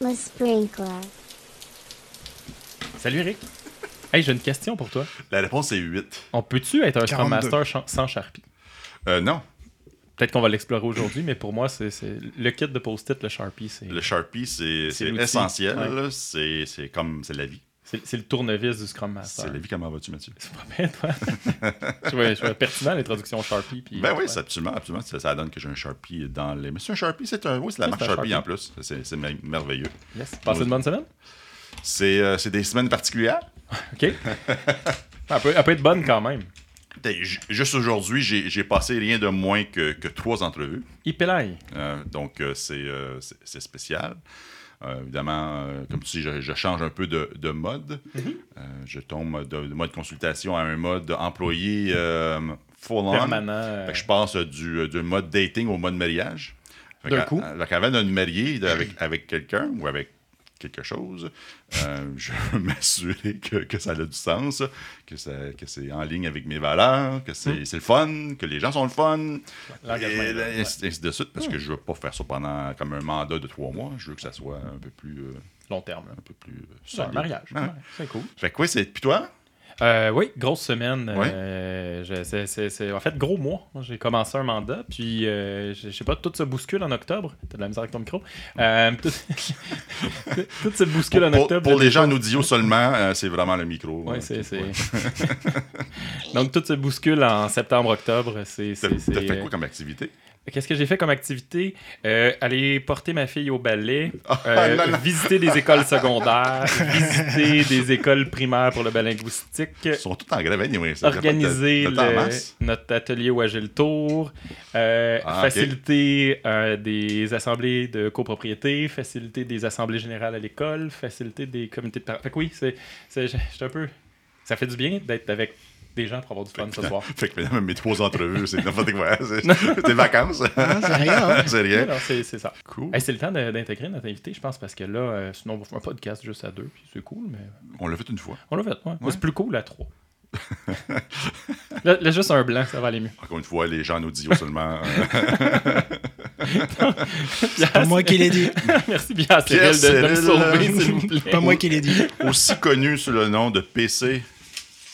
Le sprinkler. Salut Eric. Hey, j'ai une question pour toi. La réponse est 8. On peut-tu être un Scrum 42. Master chan- sans Sharpie? Euh, non, Peut-être qu'on va l'explorer aujourd'hui, mais pour moi, c'est c'est- le kit de post-it, le Sharpie, c'est le Sharpie, c'est C'est c'est l'outil. essentiel. Ouais. là. C'est c'est comme, c'est la vie. C'est- le tournevis du Scrum Master. C'est la vie, comment vas-tu, Mathieu? C'est pas bien, toi? je, trouvais, je trouvais pertinent l'introduction Sharpie. Puis, Ben oui, c'est absolument, absolument. Ça, ça donne que j'ai un Sharpie dans les. Mais c'est un Sharpie, c'est un. Oui, c'est la Oui, marque Sharpie, Sharpie. en plus. C'est c'est mer- merveilleux. Yes. Passez une bonne semaine? C'est euh, c'est des semaines particulières. OK. elle, peut, elle peut être bonne quand même. J- Juste aujourd'hui, j'ai passé rien de moins que, que trois entrevues. Ipelai. Euh, donc, euh, c'est euh, c'est spécial. Euh, évidemment, euh, comme tu dis, je, je change un peu de, de mode. Mm-hmm. Euh, je tombe de, de mode consultation à un mode employé full on. Permanent. Fait que je passe du, du mode dating au mode mariage. D'un coup? Qu'avant de me marier avec, avec quelqu'un ou avec quelque chose, euh, je veux m'assurer que, que ça a du sens, que, ça- que c'est en ligne avec mes valeurs, que c'est c'est le fun, que les gens sont le fun. L'engagement Et, là, ouais. ainsi, de suite, parce que je veux pas faire ça pendant comme un mandat de trois mois. Je veux que ça soit un peu plus, euh, long terme. un peu plus euh, solide. mariage. Ouais. Ouais, C'est cool. Fait que oui, c'est. Puis toi? Euh, oui, grosse semaine. Ouais. Euh, je- c'est- c'est- c'est- en fait, gros mois. Moi, J'ai commencé un mandat, puis euh, je je sais pas, tout se bouscule en octobre. T'as de la misère avec ton micro. Tout, tout se bouscule en octobre. pour les gens en audio seulement, c'est vraiment le micro. Euh, c'est. ouais. Donc, tout se bouscule en septembre-octobre. C'est. T'as fait quoi comme activité? Qu'est-ce que j'ai fait comme activité? Euh, aller porter ma fille au ballet, Ah, euh, non, non. visiter des écoles secondaires, visiter des écoles primaires pour le bal linguistique, Ils sont tous en grève, anyway. ça. organiser le- notre atelier où le tour, euh, Ah, faciliter des assemblées de copropriété, faciliter des assemblées générales à l'école, faciliter des comités de parents. Fait que oui, c'est, c'est, un peu... Ça fait du bien d'être avec des gens pour avoir du fun ce soir. Fait que finalement, mes trois entrevues, c'est n'importe quoi. C'est des vacances. C'est rien, hein? c'est rien. c'est, c'est ça. Cool. Hey, c'est le temps d'intégrer notre invité, je pense, parce que là, euh, sinon, on va faire un podcast juste à deux, puis c'est cool, mais On l'a fait une fois. on l'a fait, ouais. C'est plus cool à trois. là, là, juste un blanc, ça va aller mieux. Encore une fois, les gens en audio seulement. euh, C'est pas moi qui l'ai dit. Merci bien, Cyril, de, de me Cyril. sauver, s'il vous plaît. Pas moi qui l'ai dit. aussi connu sous le nom de PC,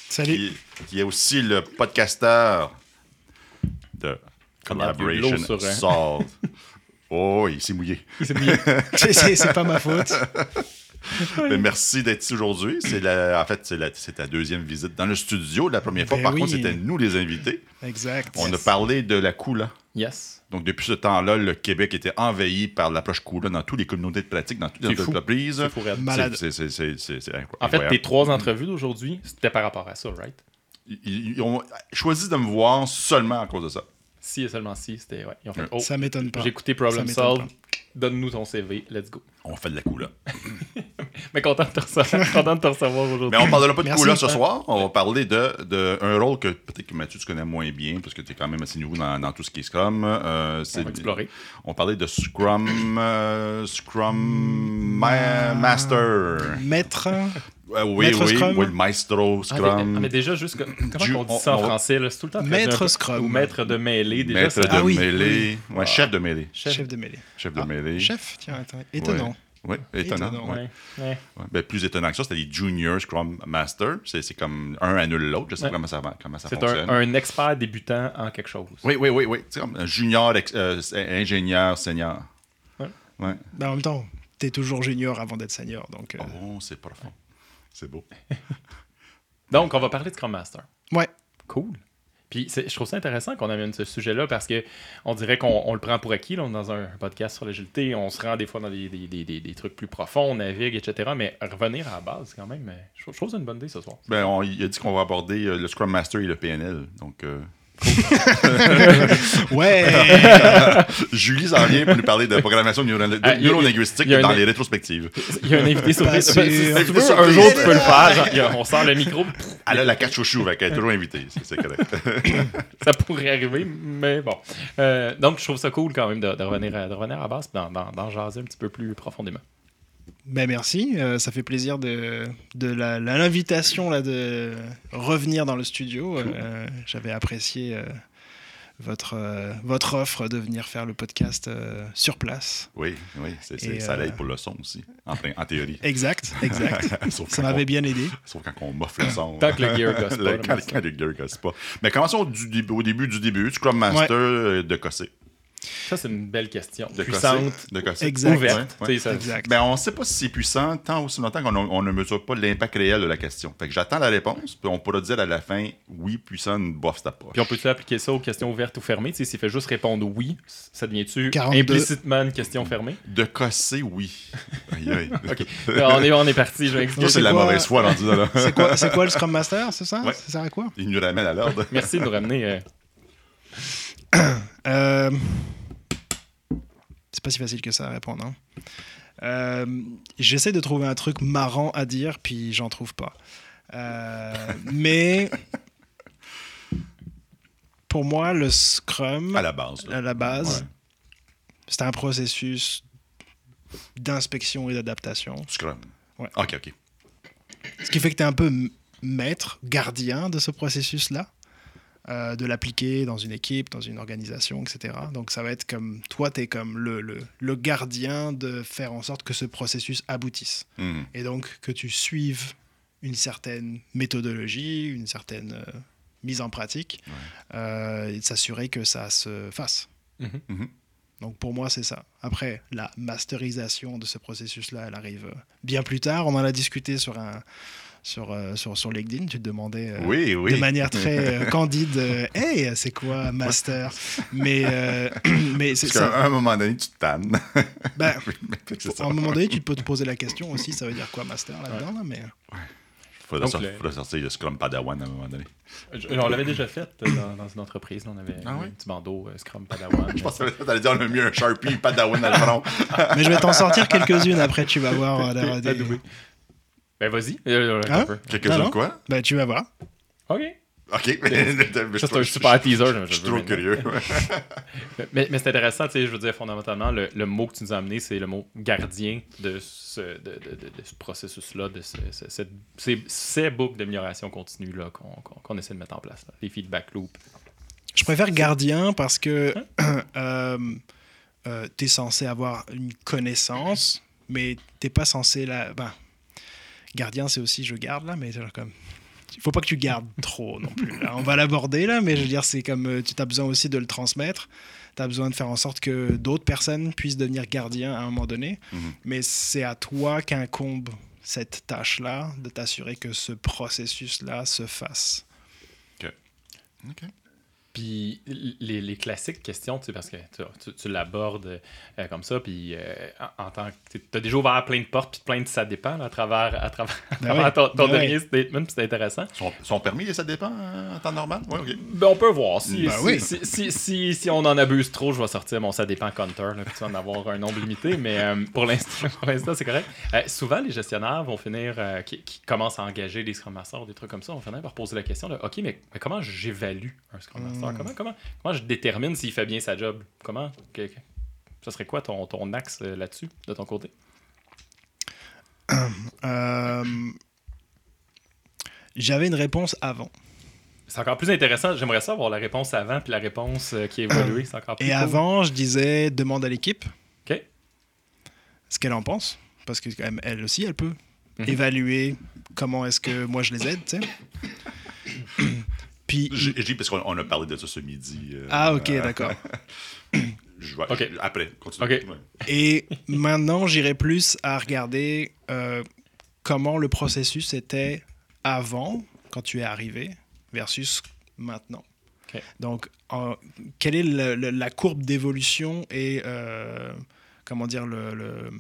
Salut. qui, qui est aussi le podcasteur de il Collaboration sur Solved. Oh, il s'est mouillé. C'est bien. C'est- C'est pas ma faute. Mais merci d'être ici aujourd'hui. C'est en fait, c'est ta deuxième visite dans le studio. La première fois, Ben par oui. contre, c'était nous les invités. Exact. On a parlé de la Kula. Yes. Donc, depuis ce temps-là, le Québec était envahi par l'approche Kula dans toutes les communautés de pratique, dans toutes les entreprises. C'est fou. C'est-. En fait, tes trois entrevues d'aujourd'hui, c'était par rapport à ça, right? Ils, ils ont choisi de me voir seulement à cause de ça. Si et seulement si, c'était. Ouais. Ils ont fait. Ouais. Oh, Ça m'étonne pas. j'ai écouté Problem Solve. Donne-nous ton CV. Let's go. On fait de la Kula. Mais content de te recevoir, content de te recevoir aujourd'hui. Mais on parlera pas de. Kula ce soir. On va parler de, de un rôle que peut-être que Mathieu, tu connais moins bien, parce que tu es quand même assez nouveau dans, dans tout ce qui est Scrum. Euh, c'est- On va explorer. On parlait de Scrum, euh, Scrum Ma- Master. Maître. Euh, oui, Maître oui, Scrum? oui, le Maestro Ah, Scrum. ah, mais déjà, juste que- comment Du- on dit ça en on français? là? C'est tout le temps Maître Scrum. Ou maître de mêlée. Déjà, Maître ça- de Ah oui. mêlée. Ouais, chef de mêlée. Chef. De mêlée. Chef de Ah, mêlée. Chef, tiens, attends. Étonnant. Oui, étonnant. Étonnant, ouais. Ouais, ouais. Ouais. Ben, plus étonnant que ça, c'était les Junior Scrum Master. C'est c'est comme un annule l'autre. Je sais Ouais. pas comment ça, va- comment ça C'est fonctionne. un, un expert débutant en quelque chose. Oui, oui, oui, oui. Tu sais, comme un junior, ex- euh, ingénieur, senior. Ouais. Ouais. Ben, en même temps, t'es toujours junior avant d'être senior. Donc, euh, Oh, c'est profond. C'est beau. Donc, on va parler de Scrum Master. ouais. Cool. Puis c'est- je trouve ça intéressant qu'on amène ce sujet-là parce que on dirait qu'on on le prend pour acquis. Là, on est dans un podcast sur l'agilité, on se rend des fois dans des, des- des- des- des trucs plus profonds, on navigue, etc. Mais revenir à la base, quand même, euh, je trouve, je trouve que c'est une bonne idée ce soir. Ben, on, il a dit qu'on va aborder euh, le Scrum Master et le PNL. Donc, euh, Ouais. Julie s'en vient pour nous parler de programmation neuro- Ah, neurolinguistique un- dans les rétrospectives. Il y a un invité sur tu Invité veux, un surprise. jour, tu peux le faire. genre, a- on sort le micro, Elle a la carte chouchou, qu'elle est toujours invitée. C'est c'est correct. ça pourrait arriver, mais bon. Euh, donc, je trouve ça cool quand même de, de revenir, à, de revenir à la base et d'en jaser un petit peu plus profondément. Ben merci, euh, ça fait plaisir de, de la- la- l'invitation là de revenir dans le studio. Euh, J'avais apprécié euh, votre, euh, votre offre de venir faire le podcast euh, sur place. Oui, oui, c'est, ça euh, l'aide pour le son aussi, en, en théorie. Exact, exact. Ça m'avait on- bien aidé. Sauf quand on m'offre le son. Tant que le gear gosse pas, Le- quand, quand le gear gosse pas. Mais commençons du début, au début du début. Scrum Master de Cossé. Ça, c'est une belle question. De Puissante. De. Exact. ouverte. Ouais, ça- Exact. Ben, on ne sait pas si c'est puissant tant aussi longtemps qu'on ne mesure pas l'impact réel de la question. Fait que j'attends la réponse, puis on pourra dire à la fin oui, puissant, bof, c'est pas. Puis on peut-tu appliquer ça aux questions ouvertes ou fermées? S'il fait juste répondre oui, ça devient-tu 42. implicitement une question fermée? De Cossé, oui. Aïe, aïe. OK. Là, on, est, on est parti, je vais c'est la mauvaise foi rendu là. là. C'est quoi, le Scrum Master, c'est ça? Ouais. Ça sert à quoi? Il nous ramène à l'ordre. Merci de nous ramener. euh, Euh, C'est pas si facile que ça à répondre. hein. Euh, J'essaie de trouver un truc marrant à dire, puis j'en trouve pas. Euh, mais pour moi, le Scrum, À la base. là. à la base, Ouais. c'est un processus d'inspection et d'adaptation. Scrum. Ouais. Ok, ok. Ce qui fait que tu es un peu maître, gardien de ce processus-là, euh, de l'appliquer dans une équipe, dans une organisation, etc. Donc ça va être comme, toi, tu es comme le, le, le gardien de faire en sorte que ce processus aboutisse. Mhm. Et donc que tu suives une certaine méthodologie, une certaine euh, mise en pratique, euh, et de s'assurer que ça se fasse. mhm. Mhm. Donc pour moi, c'est ça. Après, la masterisation de ce processus-là, elle arrive euh, bien plus tard. On en a discuté sur, un, sur, euh, sur, sur LinkedIn. Tu te demandais euh, Oui, oui. de manière très euh, candide euh, Hey, c'est quoi master? Mais, euh, mais c'est Parce qu'à ça. un moment donné, tu te tannes. Ben, à un moment donné, tu peux te poser la question aussi ça veut dire quoi master là-dedans là, mais... Faudrait, Donc, sor- le- faudrait sortir le Scrum Padawan à un moment donné. Je- on l'avait déjà fait dans, dans une entreprise. là, on avait Ah ouais? un petit bandeau Scrum Padawan. Je pensais que t'allais dire on a mis un Sharpie Padawan dans le front. mais je vais t'en sortir quelques-unes après, tu vas voir. euh, des-. Ben vas-y. euh, Hein? un peu. Quelques-uns Non, de non. quoi? Ben, tu vas voir. OK. Ok. mais- mais c'est un super teaser. je- Je je suis trop maintenant. curieux. Mais, mais c'est intéressant, tu sais, je veux dire, fondamentalement, le, le mot que tu nous as amené, c'est le mot gardien de ce, de, de- de- de ce processus-là, de ce- ce- cette- ces, ces boucles d'amélioration continue là, qu'on qu'on- qu'on essaie de mettre en place, là, les feedback loops. Je préfère gardien parce que euh, euh, tu es censé avoir une connaissance, mais t'es pas censé la. Ben, gardien, c'est aussi je garde là, mais genre comme. Il faut pas que tu gardes trop non plus. là. On va l'aborder là, mais je veux dire, c'est comme euh, tu as besoin aussi de le transmettre. Tu as besoin de faire en sorte que d'autres personnes puissent devenir gardiens à un moment donné. Mhm. Mais c'est à toi qu'incombe cette tâche-là, de t'assurer que ce processus-là se fasse. Ok. Puis les, les classiques questions, tu sais, parce que tu, tu- tu l'abordes euh, comme ça, puis euh, en, en tant que. Tu as déjà ouvert plein de portes, puis plein de ça dépend là, à travers, à travers, à Ben travers ton, ton ben dernier statement, puis c'est intéressant. Sont, sont permis, les ça dépend euh, en temps normal? Oui, ok. Ben, on peut voir. Si, Ben si, oui. si, si, si- si on en abuse trop, je vais sortir mon ça dépend counter, là, puis tu vas en avoir un nombre limité, mais euh, pour l'instant, pour l'instant, c'est correct. Euh, souvent, les gestionnaires vont finir, euh, qui, qui commencent à engager des Scrum Masters ou des trucs comme ça, vont finir par poser la question de OK, mais, mais comment j'évalue un Scrum Master? Hmm. comment, comment, comment je détermine s'il fait bien sa job? Comment? Que- que- Ça serait quoi ton, ton axe euh, là-dessus, de ton côté? Euh, J'avais une réponse avant. C'est encore plus intéressant. J'aimerais ça avoir la réponse avant puis la réponse euh, qui est évoluée. C'est encore plus Et cool. avant, je disais demande à l'équipe OK. ce qu'elle en pense. Parce que quand même, elle aussi, elle peut Mhm. évaluer comment est-ce que moi je les aide. Puis, J'ai j'ai dit parce qu'on on a parlé de ça ce midi. euh, ah ok, euh, d'accord. je vais- Ok. Après, continue. Ok. Ouais. Et maintenant, j'irai plus à regarder euh, comment le processus était avant, quand tu es arrivé, versus maintenant. Ok. Donc, en- quelle est le- le- la courbe d'évolution et, euh, comment dire, le... le-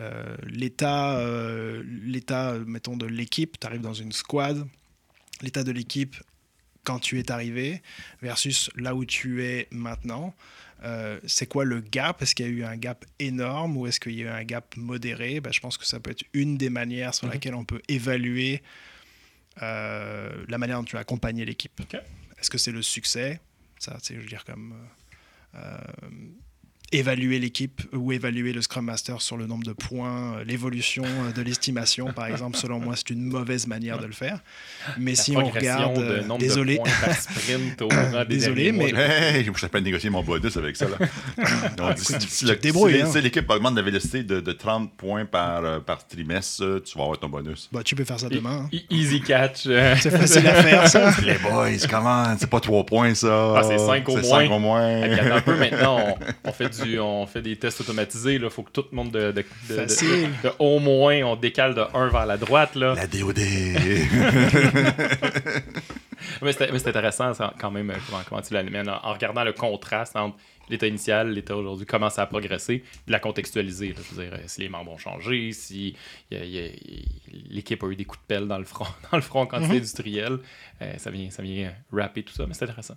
euh, l'état, euh, l'état, mettons, de l'équipe, tu arrives dans une squad, l'état de l'équipe quand tu es arrivé versus là où tu es maintenant. Euh, c'est quoi le gap? Est-ce qu'il y a eu un gap énorme ou est-ce qu'il y a eu un gap modéré? Ben, Je pense que ça peut être une des manières sur Mhm. laquelle on peut évaluer euh, la manière dont tu as accompagné l'équipe. Est-ce que c'est le succès? Ça, sais, je veux dire, comme. euh, évaluer l'équipe ou évaluer le Scrum Master sur le nombre de points, euh, l'évolution euh, de l'estimation, par exemple, selon moi, c'est une mauvaise manière de le faire. Mais La si on regarde, de euh, nombre désolé, de Désolé, mais-. Hey, je pas de négocier mon bonus avec ça. Là. Donc, si si- hein. si l'équipe augmente la vélocité de, de 30 points par, euh, par trimestre, tu vas avoir ton bonus. bah, tu peux faire ça demain. hein. E- Easy catch. euh, C'est facile à faire, ça. Les boys, comment C'est pas 3 points, ça. Ah, c'est cinq au C'est moins. cinq au moins. Et puis, attends un peu maintenant, on, on fait du, on fait des tests automatisés. Il faut que tout le monde de, de, de- de- Facile. de au moins, on décale de 1 vers la droite. Là. La DOD. Mais c'est mais c'est intéressant ça, quand même euh, comment, comment tu l'amènes en, en regardant le contraste entre l'état initial, l'état aujourd'hui, comment ça a progressé, puis la contextualiser. là. je veux dire, euh, si les membres ont changé, si l'équipe a eu des coups de pelle dans le front, dans le front en quantité industrielle, euh, ça vient, ça vient rapper tout ça, mais c'est intéressant.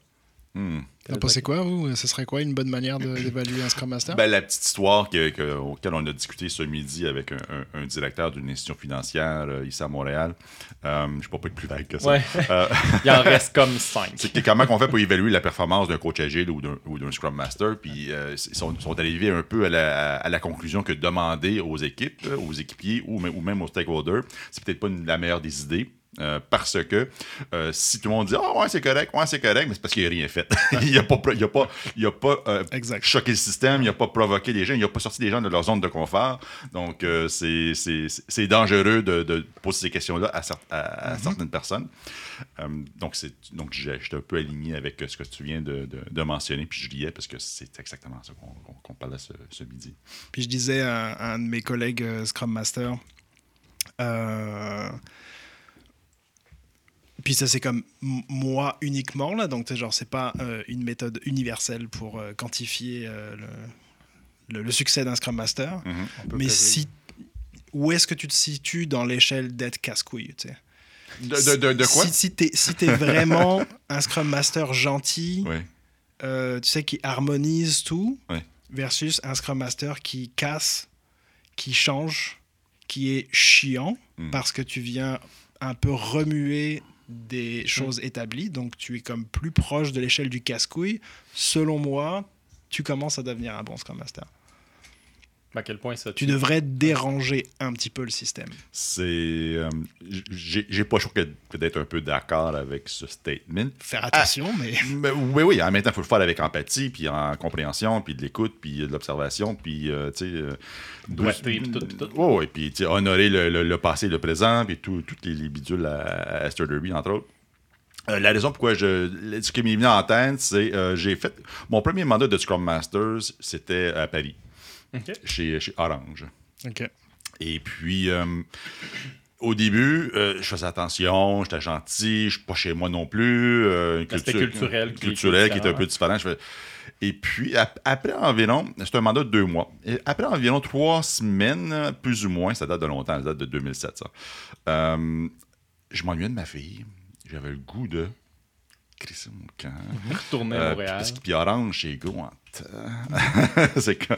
Hmm. Vous en pensez quoi, vous? Ce serait quoi une bonne manière d'évaluer un Scrum Master? Ben, la petite histoire que, que- auquel on a discuté ce midi avec un, un- un directeur d'une institution financière euh, ici à Montréal. Euh, je ne peux pas être plus vague que ça. Ouais. Euh, Il en reste comme 5. c'est comment on fait pour évaluer la performance d'un coach agile ou d'un, Scrum Master. Puis euh, ils sont, sont arrivés un peu à la, à la conclusion que demander aux équipes, aux équipiers ou, même- ou même aux stakeholders, c'est peut-être pas une- la meilleure des idées. Euh, parce que euh, si tout le monde dit Ah ouais, c'est correct, ouais, c'est correct, mais c'est parce qu'il n'a rien fait. il n'a pas, il a pas, il a pas euh, choqué le système, il n'a pas provoqué les gens, il n'a pas sorti les gens de leur zone de confort. Donc, c'est- c'est c'est dangereux de, de poser ces questions-là à, cer- à- à certaines personnes. Donc, c'est donc j'étais un peu aligné avec ce que tu viens de, de- de mentionner, puis je riais parce que c'est exactement ça qu'on parlait ce, ce midi. Puis je disais à, un de mes collègues Scrum Master, puis ça c'est comme moi uniquement là, donc genre c'est pas euh, une méthode universelle pour euh, quantifier euh, le, le- le succès d'un Scrum Master. Mais si où est-ce que tu te situes dans l'échelle d'être casse-couille, tu sais? De, de, de, de quoi? Si, si t'es si vraiment un Scrum Master gentil, Oui. euh, tu sais, qui harmonise tout, versus un Scrum Master qui casse, qui change, qui est chiant, Mm. parce que tu viens un peu remuer des choses établies, donc tu es comme plus proche de l'échelle du casse-couille. Selon moi, tu commences à devenir un bon Scrum Master. À quel point ça Tu devrais déranger un petit peu le système. C'est. euh, j'ai pas choix que, que d'être un peu d'accord avec ce statement. Faire attention, mais... Mais oui, oui, en même temps, il faut le faire avec empathie, puis en compréhension, puis de l'écoute, puis de l'observation, puis, euh, tu sais... euh, Doigté, puis tout, puis tout. Ouais, ouais, puis tu sais, honorer le, le- le passé, le présent, puis tout- toutes les, les bidules à, à Esther Derby, entre autres. Euh, la raison pourquoi je. Ce qui m'est venu en tête, c'est euh, j'ai fait. Mon premier mandat de Scrum Masters, c'était à Paris, Chez, chez Orange. Et puis, euh, au début, euh, je faisais attention, j'étais gentil, je suis pas chez moi non plus. euh, culture- culturel qui- culturel qui est un peu différent. Je fais- Et puis, ap- après environ, c'est un mandat de deux mois. Et après environ trois semaines, plus ou moins, ça date de longtemps, ça date de 2007, ça. euh, je m'ennuyais de ma fille. J'avais le goût de mon camp. Retourner à Montréal. puis, puis Orange, c'est gros en c'est que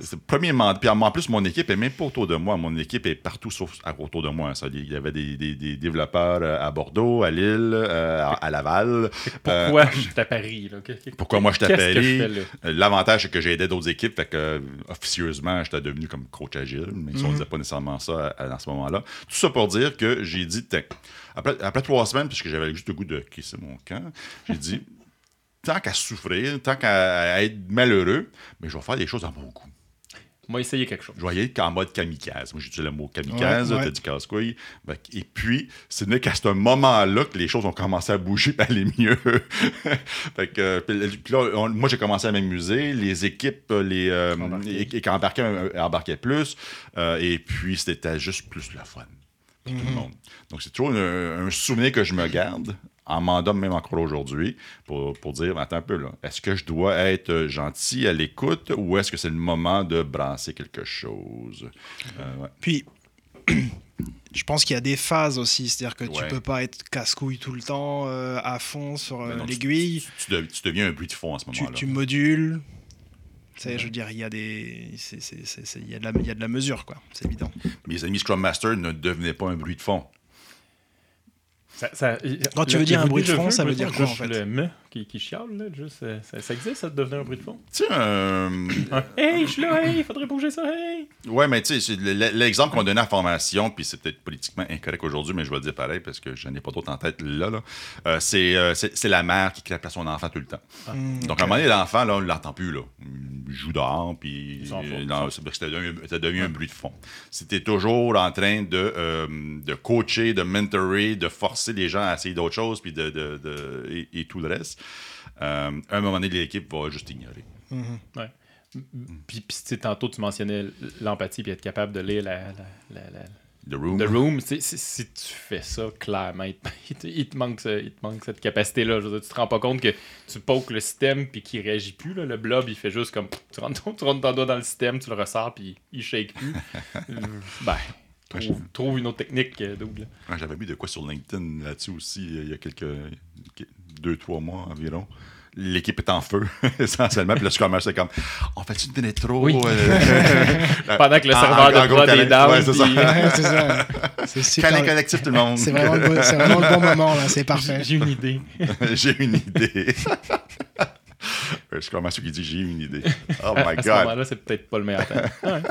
c'est le premier mandat. Puis en plus, mon équipe est même pas autour de moi. Mon équipe est partout sauf à- autour de moi. Ça, il y avait des, des- des développeurs euh, à Bordeaux, à Lille, euh, à, à Laval. Euh, Pourquoi je suis à Paris là? Pourquoi moi fais là? Euh, L'avantage, c'est que j'ai aidé d'autres équipes, fait que euh, officieusement, j'étais devenu comme coach agile, mais on ne disait pas nécessairement ça à, à ce moment-là. Tout ça pour dire que j'ai dit, après, après trois semaines, puisque j'avais juste le goût de crisser mon camp, j'ai dit, tant qu'à souffrir, tant qu'à être malheureux, mais je vais faire des choses à mon goût. Va essayer quelque chose. Je vais y aller qu'en mode kamikaze. Moi, j'utilise le mot kamikaze, Ouais, ouais. t'as dit casse-couille. Et puis, c'est n'est qu'à ce moment-là que les choses ont commencé à bouger et aller mieux. fait que, euh, puis là, on- moi, j'ai commencé à m'amuser. Les équipes les, euh, et- et qui embarquaient, euh, embarquaient plus. Euh, et puis, c'était juste plus le fun pour tout le monde. Donc, c'est toujours un, un souvenir que je me garde, en mandat même encore aujourd'hui, pour, pour dire, attends un peu, là, est-ce que je dois être euh, gentil à l'écoute ou est-ce que c'est le moment de brasser quelque chose? Euh, ouais. Puis, je pense qu'il y a des phases aussi, c'est-à-dire que tu Ouais. peux pas être casse-couille tout le temps euh, à fond sur euh, tu- l'aiguille. Tu, dev- tu deviens un bruit de fond à ce Tu, moment-là. tu modules. Tu sais, je veux dire, il y a des, il y y a de la mesure, quoi. C'est évident. Mes amis Scrum Master ne devenaient pas un bruit de fond. Ça- ça- Quand tu veux dire un bruit de fond, ça veut dire quoi, en fait qui, qui chiale, là, juste, euh, ça, ça existe, ça, de devenir un bruit de fond? Tu sais, un. Un Hey, je suis là, hey, faudrait bouger ça, hey! Ouais, mais tu sais, l'exemple qu'on donnait à la formation, puis c'est peut-être politiquement incorrect aujourd'hui, mais je vais le dire pareil parce que je n'ai pas d'autres en tête là. là. Euh, c'est, euh, c'est, la mère qui clappe à son enfant tout le temps. Mm, Donc, à un moment donné, l'enfant, là, on ne l'entend plus. Là. Il joue dehors, puis euh, ça devient, ça devient un bruit de fond. C'était toujours en train de, euh, de coacher, de mentorer, de forcer les gens à essayer d'autres choses, puis de, de- de- et, et tout le reste. Euh, à un moment donné, l'équipe va juste ignorer. Ouais. Puis, puis, tu sais, tantôt, tu mentionnais l'empathie puis être capable de lire la, la, la- la- The Room. The Room. Si, si tu fais ça, clairement, il te, il te- il te manque, ce- il te manque cette capacité-là. Tu te rends pas compte que tu pokes le système puis qu'il réagit plus. là. Le blob, il fait juste comme. Tu rentres, ton- tu rentres ton doigt dans le système, tu le ressors puis il shake plus. Ben, trouve, trouve une autre technique, euh. Ouais, J'avais mis de quoi sur LinkedIn là-dessus aussi, euh, il y a quelques. Deux, trois mois environ. L'équipe est en feu, essentiellement. Puis là, je commence comme on fait-tu une trop Oui. euh, Pendant que le serveur en- de en prod est down. Ouais, c'est ça. puis- c'est ça. C'est super. câlin collectif, tout le monde. C'est vraiment, le bon- c'est vraiment le bon moment, là. C'est parfait. J'ai une idée. j'ai une idée. je suis comme à ceux qui disent j'ai une idée. Oh my à ce god. moment-là, c'est peut-être pas le meilleur temps. Ouais.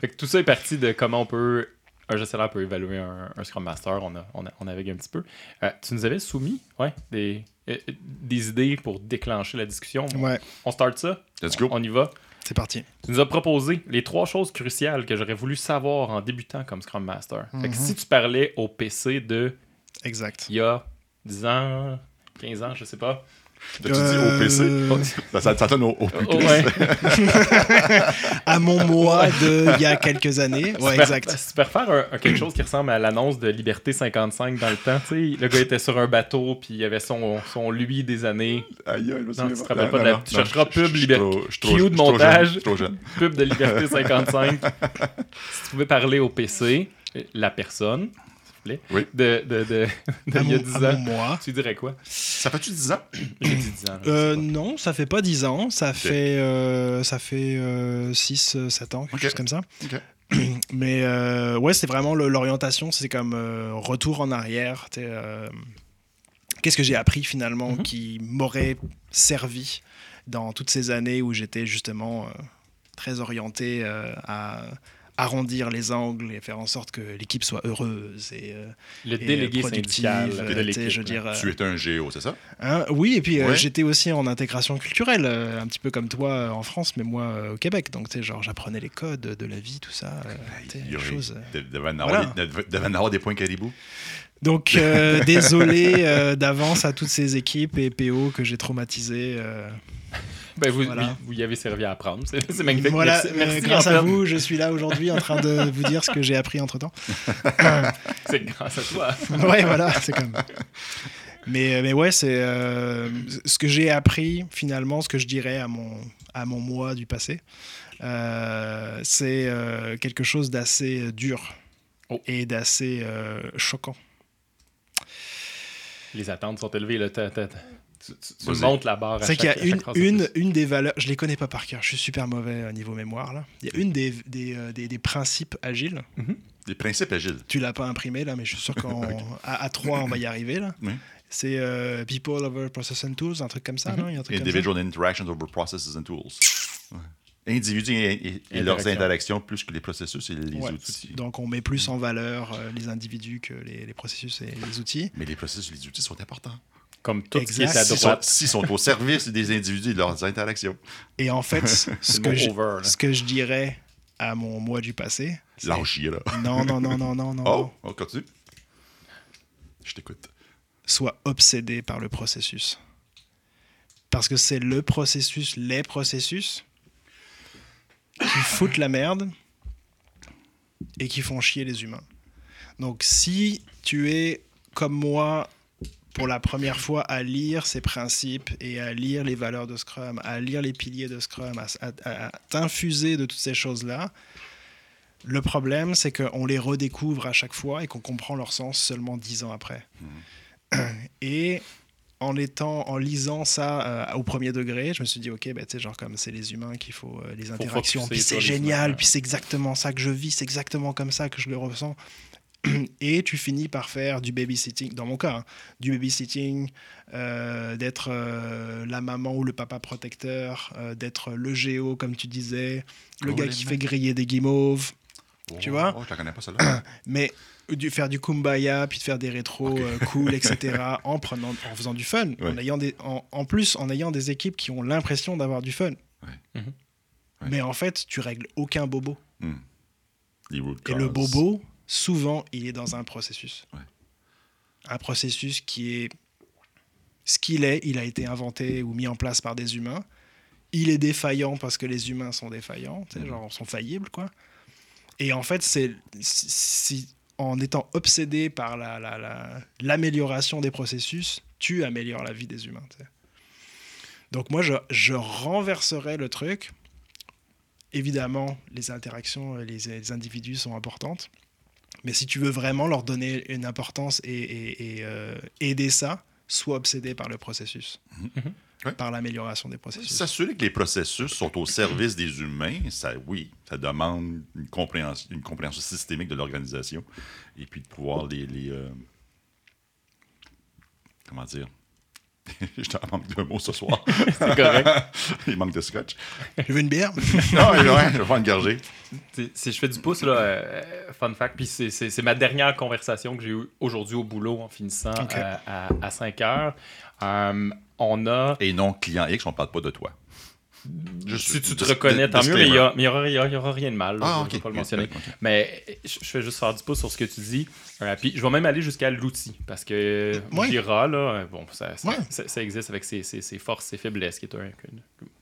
Fait que tout ça est parti de comment on peut. Un gestionnaire peut évaluer un, un Scrum Master. On, a, on, a, on navigue un petit peu. Euh, tu nous avais soumis ouais, des, euh, des idées pour déclencher la discussion. Ouais, On start ça? Let's go. On y va? c'est parti. Tu nous as proposé les trois choses cruciales que j'aurais voulu savoir en débutant comme Scrum Master. Fait que si tu parlais au PC de Exact. il y a 10 ans, 15 ans, je sais pas. T'as-tu dit au PC Euh, Ça, ça, ça sonne au, au plus Oh, ouais. À mon mois de il y a quelques années. Ouais, Tu exact. peux- Tu peux refaire un- un- quelque chose qui ressemble à l'annonce de Liberté 55 dans le temps. tu sais. le gars était sur un bateau, puis il avait son, son lui des années. Aïe, aïe, Non, tu te pas. rappelles pas de la- non, tu non, chercheras pub je suis Liber- trop- je suis trop- Cue je de suis trop jeune, montage. trop jeune. Pub de Liberté 55. si tu pouvais parler au PC, la personne, plaît, Oui. de, de, de, de il y a mon, 10 à ans, mois. tu dirais quoi? Ça fait-tu 10 ans? J'ai dit 10 ans. Euh, non, ça fait pas 10 ans, ça fait, euh, ça fait 6, 7 ans, quelque Ok. chose comme ça. Ok. Mais euh, ouais, c'est vraiment l'orientation, c'est comme euh, retour en arrière. euh, Qu'est-ce que j'ai appris finalement Mhm. qui m'aurait servi dans toutes ces années où j'étais justement euh, très orienté euh, à arrondir les angles et faire en sorte que l'équipe soit heureuse et, euh, Le et, délégué productive. syndical je veux dire, Tu es un géo, c'est ça? Hein, oui, et puis euh, Ouais. j'étais aussi en intégration culturelle, euh, un petit peu comme toi euh, en France, mais moi euh, au Québec. Donc, tu sais, genre, j'apprenais les codes de la vie, tout ça. euh, Il y Voilà. des- points caribou. Donc, euh, désolé euh, d'avance à toutes ces équipes et PO que j'ai traumatisées. euh. Ben, vous, Voilà. oui, vous y avez servi à apprendre. C'est magnifique. voilà, merci, euh, merci, grâce à vous, je suis là aujourd'hui en train de vous dire ce que j'ai appris entre temps. C'est grâce à toi. ouais, voilà, c'est comme. Mais, mais ouais, c'est euh, ce que j'ai appris finalement, ce que je dirais à mon, à mon moi du passé. euh, c'est euh, quelque chose d'assez dur Oh. et d'assez euh, choquant. Les attentes sont élevées. Là, tu tu- tu Vas-y. montes la barre. C'est qu'il y a une, une, une des valeurs, je les connais pas par cœur, je suis super mauvais au niveau mémoire là. Il y a une des, des, euh, des, des principes agiles, Des principes agiles. tu l'as pas imprimé là, mais je suis sûr qu'à à, trois on va y arriver là. Oui. C'est euh, People over Process and Tools, un truc comme ça, non? Il y a un truc comme ça? Individual interactions over processes and tools. Ouais. Individus et, et- et leurs Interaction. interactions plus que les processus et les Ouais. outils. Donc on met plus en valeur euh, les individus que les, les processus et les outils. Mais les processus et les outils sont importants. Comme tout ce qui est Exact. à S'ils sont, droite. s'ils sont au service des individus et de leurs interactions. Et en fait, ce que, je, over. ce que je dirais à mon moi du passé, Lâche là. non, non, non, non, non, non, Oh, on continue. Je t'écoute. sois obsédé par le processus. Parce que c'est le processus, les processus qui foutent la merde et qui font chier les humains. Donc si tu es comme moi pour la première fois à lire ces principes et à lire les valeurs de Scrum, à lire les piliers de Scrum, à, à- à t'infuser de toutes ces choses-là, le problème, c'est qu'on les redécouvre à chaque fois et qu'on comprend leur sens seulement dix ans après. Et en étant, en lisant ça euh, au premier degré, je me suis dit, ok, bah, genre comme c'est les humains qu'il faut euh, les interactions, puis c'est génial, humains. puis c'est exactement ça que je vis, c'est exactement comme ça que je le ressens. et tu finis par faire du babysitting, dans mon cas, hein, du babysitting, euh, d'être euh, la maman ou le papa protecteur, euh, d'être le géo, comme tu disais, le Oh, gars qui fait griller des guimauves, Tu vois Oh, je la connais pas, mais du, faire du kumbaya, puis de faire des rétros euh, cool, etc., en, prenant, en faisant du fun, en, ayant des, en, en plus en ayant des équipes qui ont l'impression d'avoir du fun. Ouais. Mhm. Ouais. Mais en fait, tu règles aucun bobo. Hmm. Et le bobo, souvent, il est dans un processus. Ouais. Un processus qui est ce qu'il est, il a été inventé ou mis en place par des humains. Il est défaillant parce que les humains sont défaillants, tu sais, Mhm. genre sont faillibles, quoi. Et en fait, c'est si- si- en étant obsédé par la- la- l'amélioration des processus, tu améliores la vie des humains. Donc moi, je, je renverserais le truc. Évidemment, les interactions, les, les individus sont importantes. Mais si tu veux vraiment leur donner une importance et, et- et, euh, aider ça, sois obsédé par le processus, Mhm. Par l'amélioration des processus. S'assurer que les processus sont au service des humains, ça, oui, ça demande une compréhension, une compréhension systémique de l'organisation et puis de pouvoir les. les, euh, comment dire Je t'en manque d'un mot ce soir. C'est correct. Il manque de scotch. Tu veux une bière? Non, mais ouais, je vais faire une gorgée. Si- je fais du pouce, là, euh, fun fact, puis c'est- ma dernière conversation que j'ai eue aujourd'hui au boulot en finissant euh, à, à 5 heures. Euh, on a. Et non, client X, on parle pas de toi. Juste- si tu te reconnais, tant mieux, mais il n'y aura, y aura- y rien de mal. là, Ah, je ok. vais pas le mentionner. Mais je, je fais juste faire du pouce sur ce que tu dis. Euh, puis je vais même aller jusqu'à l'outil. Parce que Ouais. Jira, là, euh, bon, ça, ça, Ouais. ça- ça existe avec ses, ses- ses forces, ses faiblesses. Qui est un,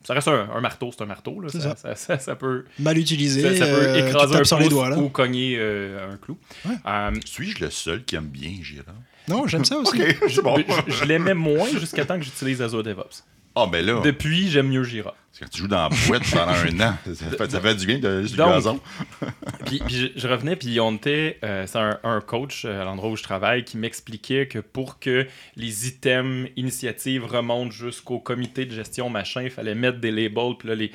ça reste un, un marteau, c'est un marteau. Là, ça, ça- ça- ça peut, Mal utilisé, ça, ça peut euh, écraser un sur pouce les doigts. Là. ou cogner euh, un clou. Ouais. Euh, Suis-je le seul qui aime bien Jira? Non, j'aime ça aussi. Bon. je je l'aimais moins jusqu'à temps que j'utilise Azure DevOps. Ah, ben là, Depuis, j'aime mieux Jira. quand tu joues dans la boîte pendant un an, ça fait, ça fait du bien de du Donc, gazon. Puis, puis je, je revenais, puis on était, euh, c'est un, un coach euh, à l'endroit où je travaille qui m'expliquait que pour que les items, initiatives remontent jusqu'au comité de gestion, machin, il fallait mettre des labels, puis là, les,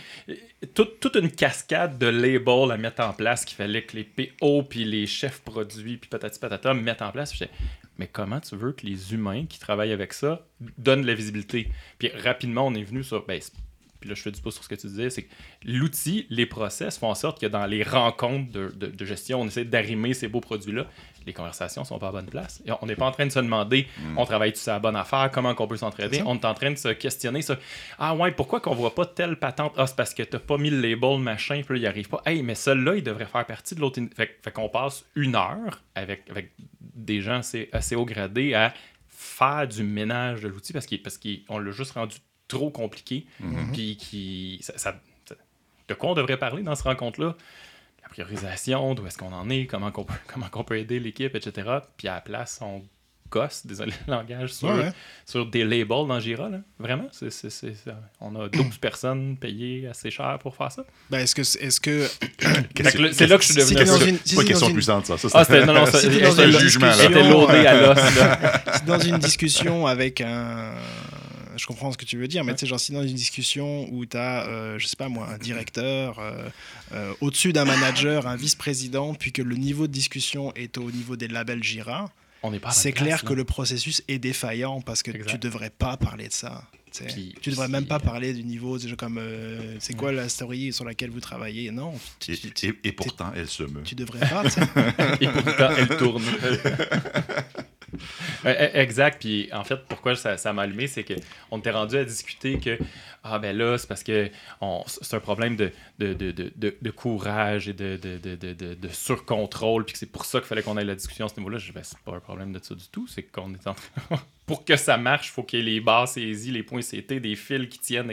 toute, toute une cascade de labels à mettre en place qu'il fallait que les PO, puis les chefs produits, puis patati patata mettent en place. Puis mais comment tu veux que les humains qui travaillent avec ça donnent de la visibilité? Puis rapidement, on est venu sur, ben, puis là, je fais du pouce sur ce que tu disais, c'est que l'outil, les process font en sorte que dans les rencontres de gestion, on essaie d'arrimer ces beaux produits-là. Les conversations sont pas à bonne place. Et on n'est pas en train de se demander, on travaille-tu sur la bonne affaire, comment qu'on peut s'entraider? Ça. On est en train de se questionner ça. Ah ouais, pourquoi qu'on voit pas telle patente? Ah, c'est parce que t'as pas mis le label, machin, puis là, il arrive pas. Hey, mais celui-là, il devrait faire partie de l'autre. Fait, fait qu'on passe une heure avec, avec des gens assez, assez haut gradés à faire du ménage de l'outil parce qu'il- parce qu'on l'a juste rendu trop compliqué. Puis qui. Ça, ça- ça- de quoi on devrait parler dans cette rencontre-là? La priorisation, d'où est-ce qu'on en est, comment qu'on peut, comment qu'on peut aider l'équipe, etc. Puis à la place, on gosse, désolé le langage, sur, Ouais, ouais. sur des labels dans Jira. Là. Vraiment, c'est, c'est- c'est- c'est- on a 12 personnes payées assez cher pour faire ça. Ben, est-ce que, est-ce que c'est là que je suis si devenu... un- une- si pas c'est question dans une- puissante, ça. ça Ah, c'était, non, non, ça, Si t'es elle dans était une lo- jugement, là. elle était discussion, loadée à l'os. dans une discussion avec un. Je comprends ce que tu veux dire, mais tu sais, genre, si dans une discussion où tu as, je sais pas moi, un directeur, euh, euh, au-dessus d'un manager, un vice-président, puis que le niveau de discussion est au niveau des labels Jira, On n'est pas à la c'est clair que le processus est défaillant parce que Exact. tu devrais pas parler de ça. Puis- tu devrais même pas parler du niveau, comme euh, c'est quoi la story sur laquelle vous travaillez? Non, tu, Et, tu- tu- et- et pourtant, elle se meut. tu devrais pas. tu sais. Et pourtant, elle tourne. Euh, exact. Puis en fait, pourquoi ça, m'a allumé, c'est qu'on était rendu à discuter que ah ben là, c'est parce que c'est un problème de, de, de, de, courage et de, de, surcontrôle, puis que c'est pour ça qu'il fallait qu'on ait la discussion à ce niveau-là. Je dis, ben, c'est pas un problème de ça du tout, c'est qu'on est en pour que ça marche, il faut qu'il y ait les bases saisies, les points CT, des fils qui tiennent.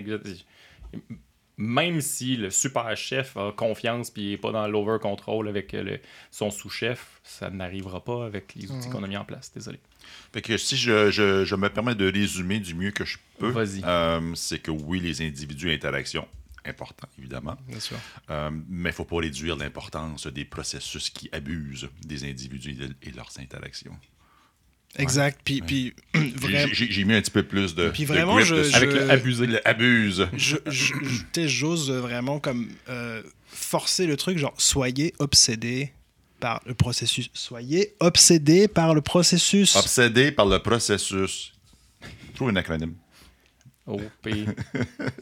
Même si le super chef a confiance puis n'est pas dans l'over control avec euh, le- son sous-chef, ça n'arrivera pas avec les outils Mhm. qu'on a mis en place. Désolé. Fait que si je, je- je me permets de résumer du mieux que je peux, euh, c'est que oui, les individus et interactions, important évidemment, Bien sûr. euh, mais il ne faut pas réduire l'importance des processus qui abusent des individus et, de- et leurs interactions. Exact. Puis, Ouais. puis J'ai- vraiment, J'ai mis un petit peu plus de. Puis de vraiment, grip je- dessus. je- Avec le abusé. Le abuse. j'ose vraiment comme euh, forcer le truc, genre soyez obsédés par le processus. Soyez obsédé par le processus. Obsédé par le processus. Trouve un acronyme. O, P.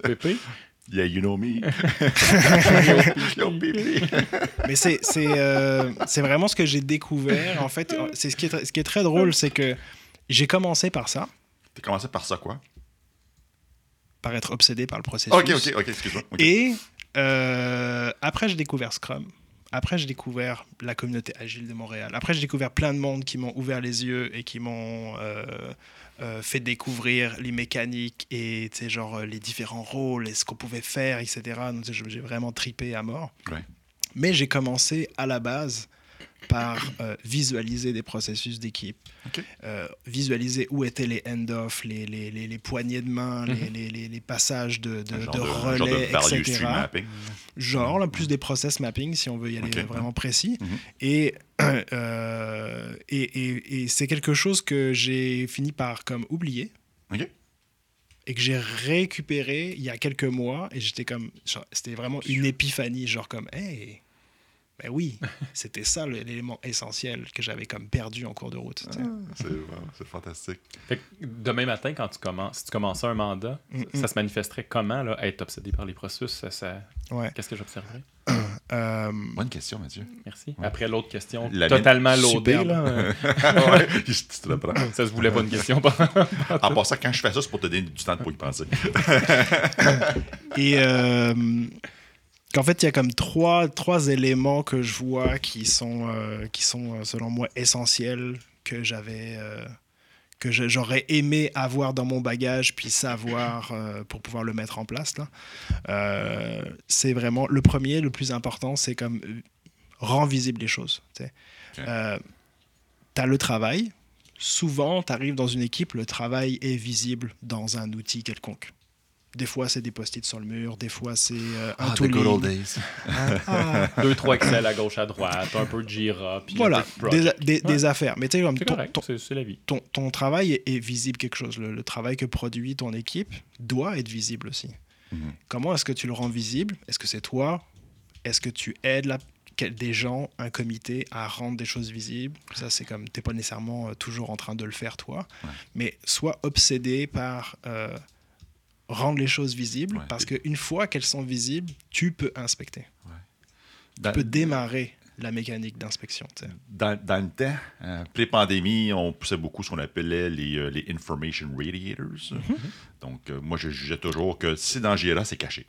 PP. Yeah, you know me. Mais c'est c'est euh, c'est vraiment ce que j'ai découvert. En fait, c'est ce qui est ce qui est très drôle, c'est que j'ai commencé par ça, T'as commencé par ça, quoi? par être obsédé par le processus. Ok, ok, ok, excuse-moi. Et euh, après, j'ai découvert Scrum. Après, j'ai découvert la communauté agile de Montréal. Après, j'ai découvert plein de monde qui m'ont ouvert les yeux et qui m'ont euh, euh, fait découvrir les mécaniques et genre euh, les différents rôles et ce qu'on pouvait faire, etc. Donc, j'ai vraiment tripé à mort. Ouais. Mais j'ai commencé à la base par euh, visualiser des processus d'équipe. Euh, visualiser où étaient les end-off, les, les, les, les poignées de main, les, Mhm. les, les, les passages de, de, relais, value etc. stream mapping. Genre, là, plus des process mapping, si on veut y aller Ok. vraiment précis. Mhm. Et, euh, et, et, et c'est quelque chose que j'ai fini par comme oublier et que j'ai récupéré il y a quelques mois. Et j'étais comme, c'était vraiment une épiphanie, genre comme, hey, ben oui, c'était ça l'élément essentiel que j'avais comme perdu en cours de route. sais. C'est wow, fantastique. Fait que demain matin, quand tu commences, si tu commençais un mandat, Mm, ça se manifesterait comment, là, être obsédé par les processus? Ça, ça- Ouais. Qu'est-ce que j'observerais? Euh, Bonne question, Mathieu. Merci. Après l'autre question, La totalement loadée, superbe. là. euh, ouais, tu te le prends. ça se voulait pas une question. En passant, quand je fais ça, c'est pour te donner du temps pour y penser. Et euh, qu'en fait, il y a comme trois, trois éléments que je vois qui sont, euh, qui sont euh, selon moi, essentiels que j'avais. euh, que j'aurais aimé avoir dans mon bagage puis savoir euh, pour pouvoir le mettre en place là. C'est vraiment le premier le plus important c'est comme rend visible les choses tu t'as le travail souvent tu arrives dans une équipe le travail est visible dans un outil quelconque des fois c'est des post-it sur le mur des fois c'est euh, un Ah, the good old days. Ah, Deux, trois Excel à gauche, à droite, un peu de Jira, puis voilà des, project. des- Ouais. des affaires mais tu sais comme C'est ton- correct, ton- c'est c'est la vie. ton, ton travail est, est visible quelque chose. Le, le travail que produit ton équipe doit être visible aussi. Mhm. Comment est-ce que tu le rends visible? Est-ce que c'est toi? Est-ce que tu aides la- quel- des gens, un comité, à rendre des choses visibles? Ça, c'est comme, tu n'es pas nécessairement euh, toujours en train de le faire toi, Ouais. mais sois obsédé par euh, rendre les choses visibles, Ouais. parce qu'une fois qu'elles sont visibles, tu peux inspecter. Dans, Tu peux démarrer la mécanique d'inspection. dans, dans le temps, euh, pré-pandémie, on poussait beaucoup ce qu'on appelait les, euh, les information radiators. Donc, euh, moi, je jugeais toujours que si dans Jira, c'est caché.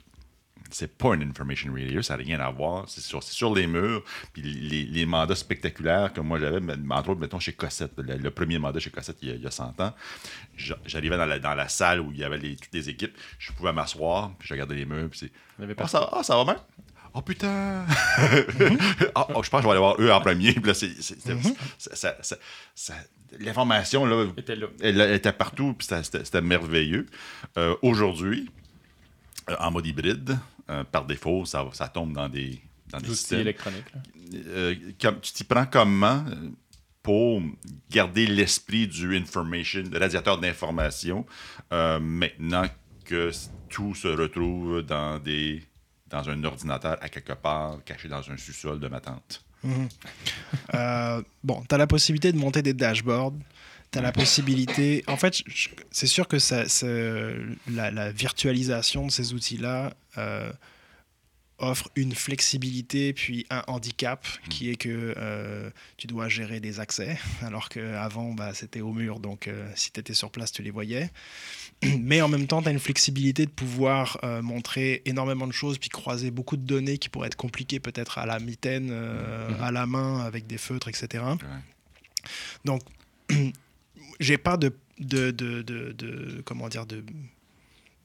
C'est pas un information radiator, ça n'a rien à voir. C'est sur, c'est sur les murs. Puis les, les mandats spectaculaires que moi j'avais, mais- entre autres, mettons chez Cossette, le, le premier mandat chez Cossette il y a, il y a 100 ans, j'a- j'arrivais dans la, dans la salle où il y avait les- toutes les équipes, je pouvais m'asseoir, puis je regardais les murs, puis c'est ah, ça, ah, ça va bien? Oh putain! Oh, je pense que je vais aller voir eux en premier. Puis là, c'est- ça- L'information, là, était là. elle, elle était partout, puis c'était merveilleux. Euh, Aujourd'hui, euh, en mode hybride, euh, par défaut, ça, ça tombe dans des, dans des Outils systèmes. électroniques. là. Euh, comme- tu t'y prends comment euh, pour garder l'esprit du information, le radiateur d'information, euh, maintenant que tout se retrouve dans des dans un ordinateur à quelque part, caché dans un sous-sol de ma tante. Euh, bon, tu as la possibilité de monter des dashboards. Tu as la possibilité. En fait, c'est sûr que ça, la, la virtualisation de ces outils-là euh, offre une flexibilité puis un handicap qui est que euh, tu dois gérer des accès, alors qu'avant, bah, c'était au mur. Donc, euh, si tu étais sur place, tu les voyais. Mais en même temps, tu as une flexibilité de pouvoir montrer énormément de choses, puis croiser beaucoup de données qui pourraient être compliquées peut-être à la mitaine, euh, à la main, avec des feutres, etc. Donc, j'ai pas de, de, de, de- comment dire, de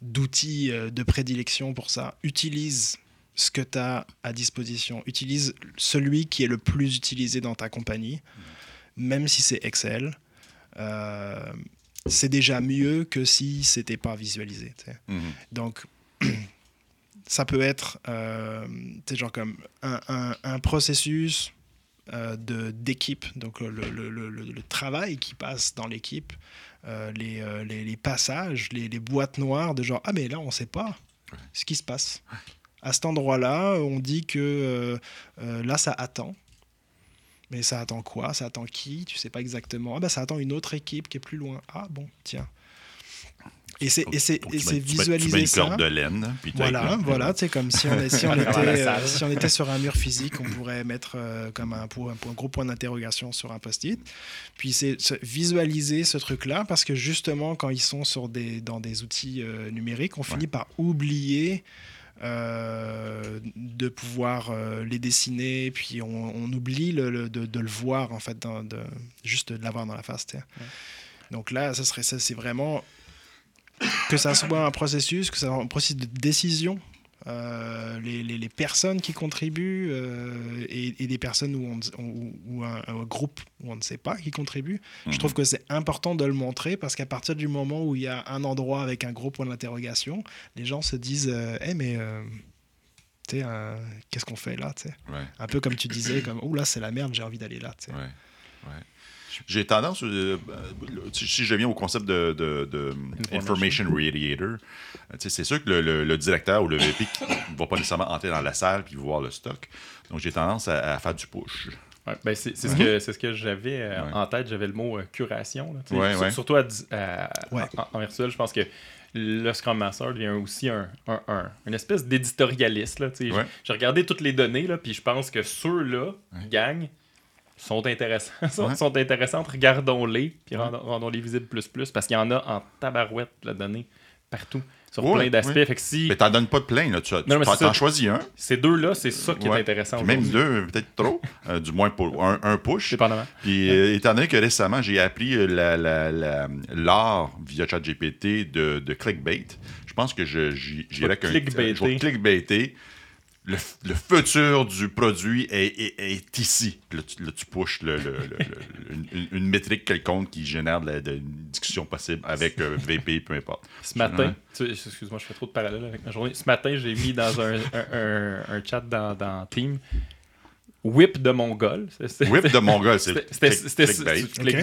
d'outils euh, de prédilection pour ça. Utilise ce que tu as à disposition. Utilise celui qui est le plus utilisé dans ta compagnie, même si c'est Excel. Euh, c'est déjà mieux que si c'était pas visualisé. Mhm. Donc, ça peut être euh, genre comme un, un- un processus d'équipe, donc le, le- le- travail qui passe dans l'équipe, euh, les, euh, les- passages, les, boîtes noires de genre Ah, mais là, on ne sait pas ce qui se passe. À cet endroit-là, on dit que euh, euh, là, ça attend. Mais ça attend quoi? Ça attend qui? Tu sais pas exactement. Ah bah ça attend une autre équipe qui est plus loin. Ah bon, tiens. Et c'est c'est et tu c'est mets- visualiser une ça. corde de laine. Puis Voilà, là. voilà, sais, comme si on, si, était, euh, si on était sur un mur physique, on pourrait mettre euh, comme un, gros point d'interrogation sur un post-it. Puis c'est se- visualiser ce truc-là, parce que justement, quand ils sont sur des, dans des outils euh, numériques, on finit par oublier euh, de pouvoir euh, les dessiner, puis on, on oublie le- le- de, de le voir, en fait, dans- de, juste de l'avoir dans la face. Donc là, ça serait ça, c'est vraiment que ça soit un processus, que ça soit un processus de décision, euh, les, les- les personnes qui contribuent euh, et, et des personnes où on, où- ou un, un groupe où on ne sait pas qui contribue. Je Mhm. trouve que c'est important de le montrer parce qu'à partir du moment où il y a un endroit avec un gros point d'interrogation, les gens se disent Eh, mais euh, euh, qu'est-ce qu'on fait là Ouais. Un peu comme tu disais, comme Oh là, c'est la merde, j'ai envie d'aller là. ouais. J'ai tendance, euh, euh, si je reviens au concept de, de- de Information Radiator, euh, c'est sûr que le, le- le directeur ou le VP ne va pas nécessairement entrer dans la salle puis voir le stock. Donc j'ai tendance à, à faire du push. Ouais, ben c'est c'est ce que, c'est ce que j'avais euh, Ouais. en tête. J'avais le mot euh, curation. là. Ouais. Surtout à à- Ouais. en, en virtuel, je pense que le Scrum Master devient aussi un, un- un- une espèce d'éditorialiste. J'ai regardé toutes les données, là, puis je pense que ceux-là, gang, sont intéressants. sont, Ouais. sont intéressantes. Regardons-les, puis rendons- rendons-les visibles plus plus, parce qu'il y en a en tabarouette, la donnée, partout, sur plein d'aspects. ouais. Fait que si Mais t'en donnes pas de plein, là. Tu Non, choisis un. ces deux-là, c'est ça qui Ouais. est intéressant même deux, peut-être trop. euh, du moins pour un, un push. Dépendamment. Puis, euh, étant donné que récemment, j'ai appris euh, la- la- la- l'art via ChatGPT de, de clickbait, je pense que j'irais qu'un. clickbaiter. Je vais clickbaiter. Le, le futur du produit est, est- est ici. Là, tu, là, tu pushes le- le- une, métrique quelconque qui génère de la, de- une discussion possible avec euh, VP, peu importe. Ce matin, tu- excuse-moi, je fais trop de parallèles avec ma journée. Ce matin, j'ai mis dans un, un- un- un chat dans, dans Team Whip de Mongol. Whip de Mongol, c'est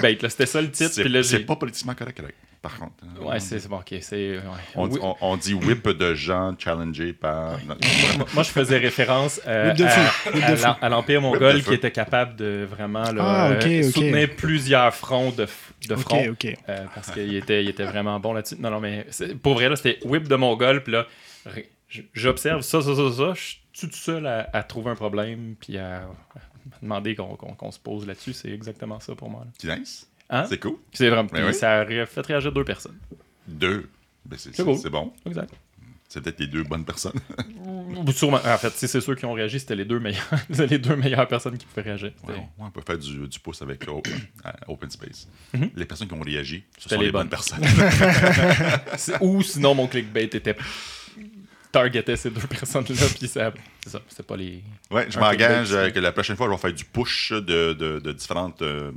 clickbait. c'était ça le titre. C'est pas politiquement correct, correct, par contre. Ouais, c'est c'est bon, ok. c'est- ouais. On, Oui. on- on dit whip de gens challengés par. non. Moi, je faisais référence euh, à, l'Empire mongol qui était capable de vraiment là, Ah, euh, soutenir plusieurs fronts de, de front. ok. Euh, parce qu'il était, il était vraiment bon là-dessus. Non, non, mais pour vrai, là, c'était whip de Mongol. Puis là, j'observe ça, ça, ça, ça. Je suis tout seul à, à trouver un problème. Puis à, à demander qu'on qu'on- qu'on se pose là-dessus. C'est exactement ça pour moi. là. Nice. Hein? C'est cool. C'est vraiment. Ben oui. Ça a fait réagir deux personnes. Deux. Ben, c'est cool. c'est bon. Exact. C'est peut-être les deux bonnes personnes. Sûrement. En fait, c'est c'est ceux qui ont réagi. C'était les deux meilleurs, les deux meilleures personnes qui pouvaient réagir. Ouais, on peut faire du, du pouce avec Open, open Space. Mhm. Les personnes qui ont réagi, ce C'était sont les les bonnes bonnes. personnes. Ou sinon, mon clickbait était targetait ces deux personnes-là, puis ça, c'est ça, c'était pas les... ouais, je m'engage euh, que la prochaine fois, je vais faire du push de, de, de différents euh,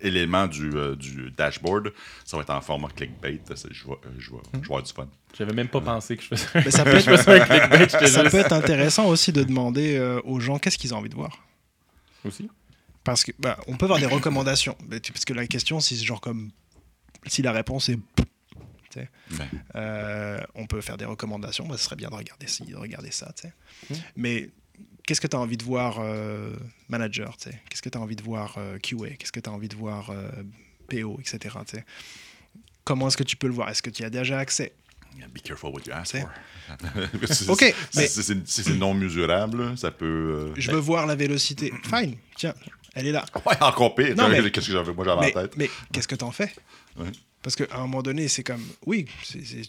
éléments du, euh, du dashboard. Ça va être en format clickbait. C'est- Je vais, je vais, je vais avoir du fun. J'avais même pas pensé que je faisais, Mais ça peut je être, faisais un clickbait, j'étais ça juste... peut être intéressant aussi de demander euh, aux gens qu'est-ce qu'ils ont envie de voir. Aussi. Parce que bah, on peut avoir des recommandations. Mais tu- Parce que la question, si c'est genre comme si la réponse est Ben, euh, on peut faire des recommandations, bah, ce serait bien de regarder ci, de regarder ça. tu sais. Mm. Mais qu'est-ce que tu as envie de voir euh, manager tu sais Qu'est-ce que tu as envie de voir euh, QA Qu'est-ce que tu as envie de voir euh, PO, etc. tu sais Comment est-ce que tu peux le voir? Est-ce que tu y as déjà accès? Be careful what you ask for. Ok, si- mais- Si c'est si c'est non mesurable, ça peut. euh, Je veux voir la vélocité. Fine, tiens, elle est là. Ouais, encore pire. Qu'est-ce que j'avais, moi, j'avais en tête. mais qu'est-ce que t'en fais? Ouais. Parce qu'à un moment donné, c'est comme, oui,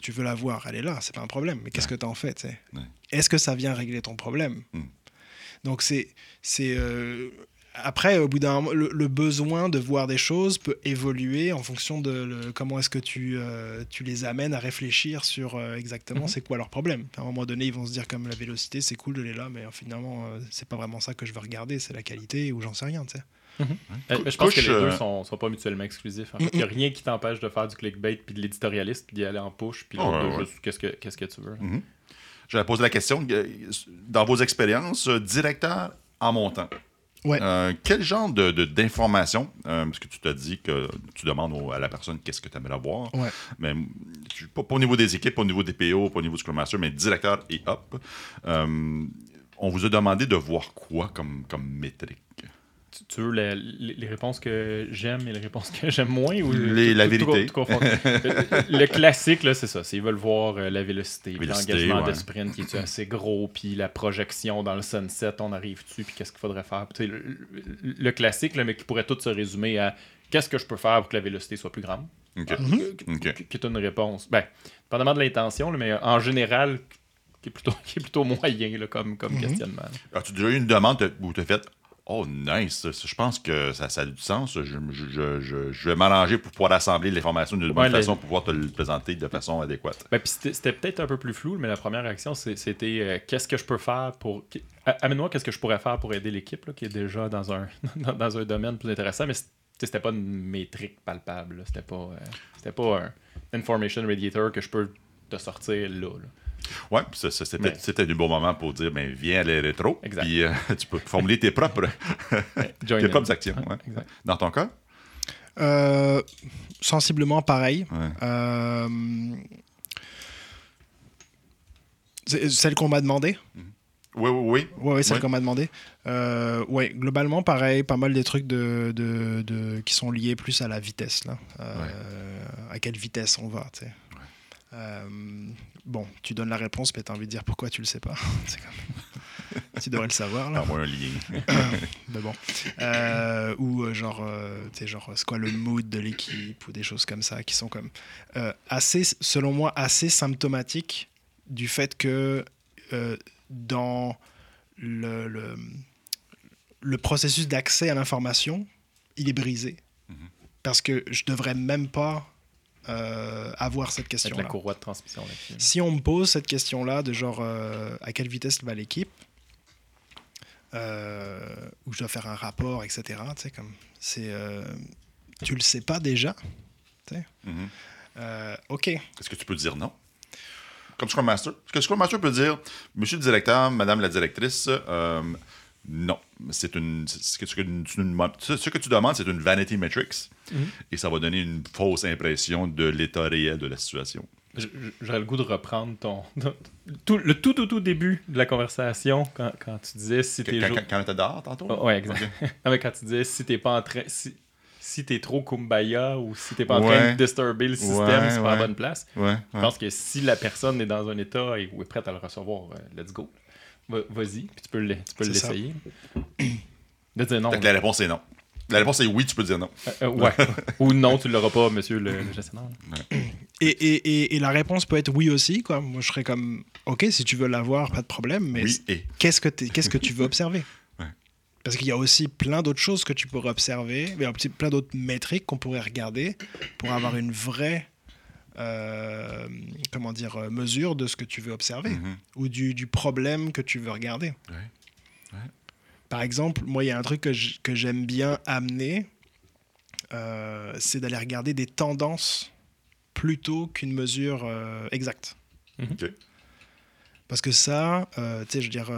tu veux la voir, elle est là, c'est pas un problème. Mais qu'est-ce que fais tu sais? Ouais. Est-ce que ça vient régler ton problème? Hmm. Donc c'est, c'est euh, après au bout d'un moment, le, le besoin de voir des choses peut évoluer en fonction de le- comment est-ce que tu, euh, tu les amènes à réfléchir sur euh, exactement Mhm. c'est quoi leur problème. À un moment donné, ils vont se dire comme la vélocité, c'est cool, elle est là, mais finalement, euh, c'est pas vraiment ça que je veux regarder, c'est la qualité ou j'en sais rien. tu Euh, je pense que les deux euh, sont, sont pas mutuellement exclusifs. En fait. Il n'y a rien qui t'empêche de faire du clickbait, puis de l'éditorialiste, puis d'y aller en push, puis Oh, ouais, juste qu'est-ce que, qu'est-ce que tu veux. Mhm. J'avais posé la question, euh, dans vos expériences, directeur en montant, Ouais. euh, quel genre de, d'informations, euh, parce que tu t'as dit que tu demandes au- à la personne qu'est-ce que tu aimerais voir, Ouais. mais tu- pas, pas au niveau des équipes, pas au niveau des PO, pas au niveau du Scrum Master, mais directeur et up, euh, on vous a demandé de voir quoi comme, comme métrique? Tu, tu veux la- les, les réponses que j'aime et les réponses que j'aime moins ou Les- tout- la tout- vérité. tout le, le classique, là, c'est ça. C'est ils veulent voir euh, la vélocité, l'engagement de sprint qui est assez gros, puis la projection dans le sunset, on arrive dessus, puis qu'est-ce qu'il faudrait faire? Tu sais, le, le- le classique, là, mais qui pourrait tout se résumer à qu'est-ce que je peux faire pour que la vélocité soit plus grande? OK. Euh, Ok. qui- qui est une réponse. Ben, dépendamment de l'intention, mais en général, qui est plutôt, qui est plutôt moyen là, comme, comme questionnement. là. As-tu déjà eu une demande où tu as fait Oh, nice, je pense que ça, ça a du sens. Je, je, je- je- je vais m'arranger pour pouvoir assembler l'information d'une bonne Ouais, façon les- pour pouvoir te le présenter de façon adéquate. Ben, c'était peut-être un peu plus flou, mais la première réaction, c'était euh, qu'est-ce que je peux faire pour. Amène-moi qu'est-ce que je pourrais faire pour aider l'équipe qui est déjà dans un, dans, un domaine plus intéressant, mais c'était pas une métrique palpable. C'était pas, euh, pas un information radiator que je peux te sortir là. là. Ça, ça, c'était Mais- c'était un bon moment pour dire ben, viens à les rétro. Exact. Puis euh, tu peux formuler tes propres, tes propres actions. Ouais, ouais. exact. Dans ton cas? Euh, sensiblement pareil. Ouais. Euh, celle qu'on m'a demandé. Oui, oui, oui. Ouais, ouais, celle Ouais. qu'on m'a demandé. Euh, ouais, globalement, pareil, pas mal des trucs de, de, de- qui sont liés plus à la vitesse, là. Euh, À quelle vitesse on va, tu sais. Euh, bon, tu donnes la réponse, mais t'as envie de dire pourquoi tu le sais pas. C'est comme... tu devrais le savoir, là. Envoie un lien. Mais bon. Euh, ou euh, genre, euh, tu genre, c'est quoi le mood de l'équipe ou des choses comme ça qui sont comme assez, selon moi, assez symptomatiques du fait que dans le, le, le processus d'accès à l'information, il est brisé. Mhm. Parce que je devrais même pas euh, avoir cette Avec la question-là. courroie de transmission. Si on me pose cette question-là de genre euh, à quelle vitesse va l'équipe, euh, où je dois faire un rapport, etc. Tu sais, comme c'est, euh, tu le sais pas déjà. Mhm. Euh, ok. Est-ce que tu peux dire non? Comme Scrum Master. Est-ce que Scrum Master peut dire Monsieur le directeur, Madame la directrice, euh, non. C'est une, ce, que, tu nous- ce que tu demandes, c'est une vanity metrics. Mhm. Et ça va donner une fausse impression de l'état réel de la situation. J'aurais le goût de reprendre ton. tout, le tout, tout, tout début de la conversation quand, quand tu disais si t'es. quand, quand, dehors, tantôt? Ah, ouais, exact. non, mais quand tu disais si t'es pas en train. Si, si t'es trop kumbaya ou si t'es pas en train de disturber le système, Ouais, c'est pas la ouais. bonne place. Je pense que si la personne est dans un état et est prête à le recevoir, euh, let's go. Va- Vas-y, puis tu peux le- tu peux C'est ça. l'essayer. De dire non. Fait que la réponse est non. La réponse est oui, tu peux dire non. Euh, euh, ouais. Ou non, tu l'auras pas, monsieur le, le gestionnaire. Et, et, et, et la réponse peut être oui aussi. Quoi. Moi, je serais comme ok, si tu veux l'avoir, pas de problème. Mais Oui et. qu'est-ce que, t'es- qu'est-ce que tu veux observer? Ouais. Parce qu'il y a aussi plein d'autres choses que tu pourrais observer, mais plein d'autres métriques qu'on pourrait regarder pour avoir une vraie euh, comment dire, euh, mesure de ce que tu veux observer Mhm. ou du, du problème que tu veux regarder. Ouais. Ouais. Par exemple, moi, il y a un truc que j'aime bien amener, euh, c'est d'aller regarder des tendances plutôt qu'une mesure euh, exacte. Ok. Parce que ça, euh, tu sais, je veux dire,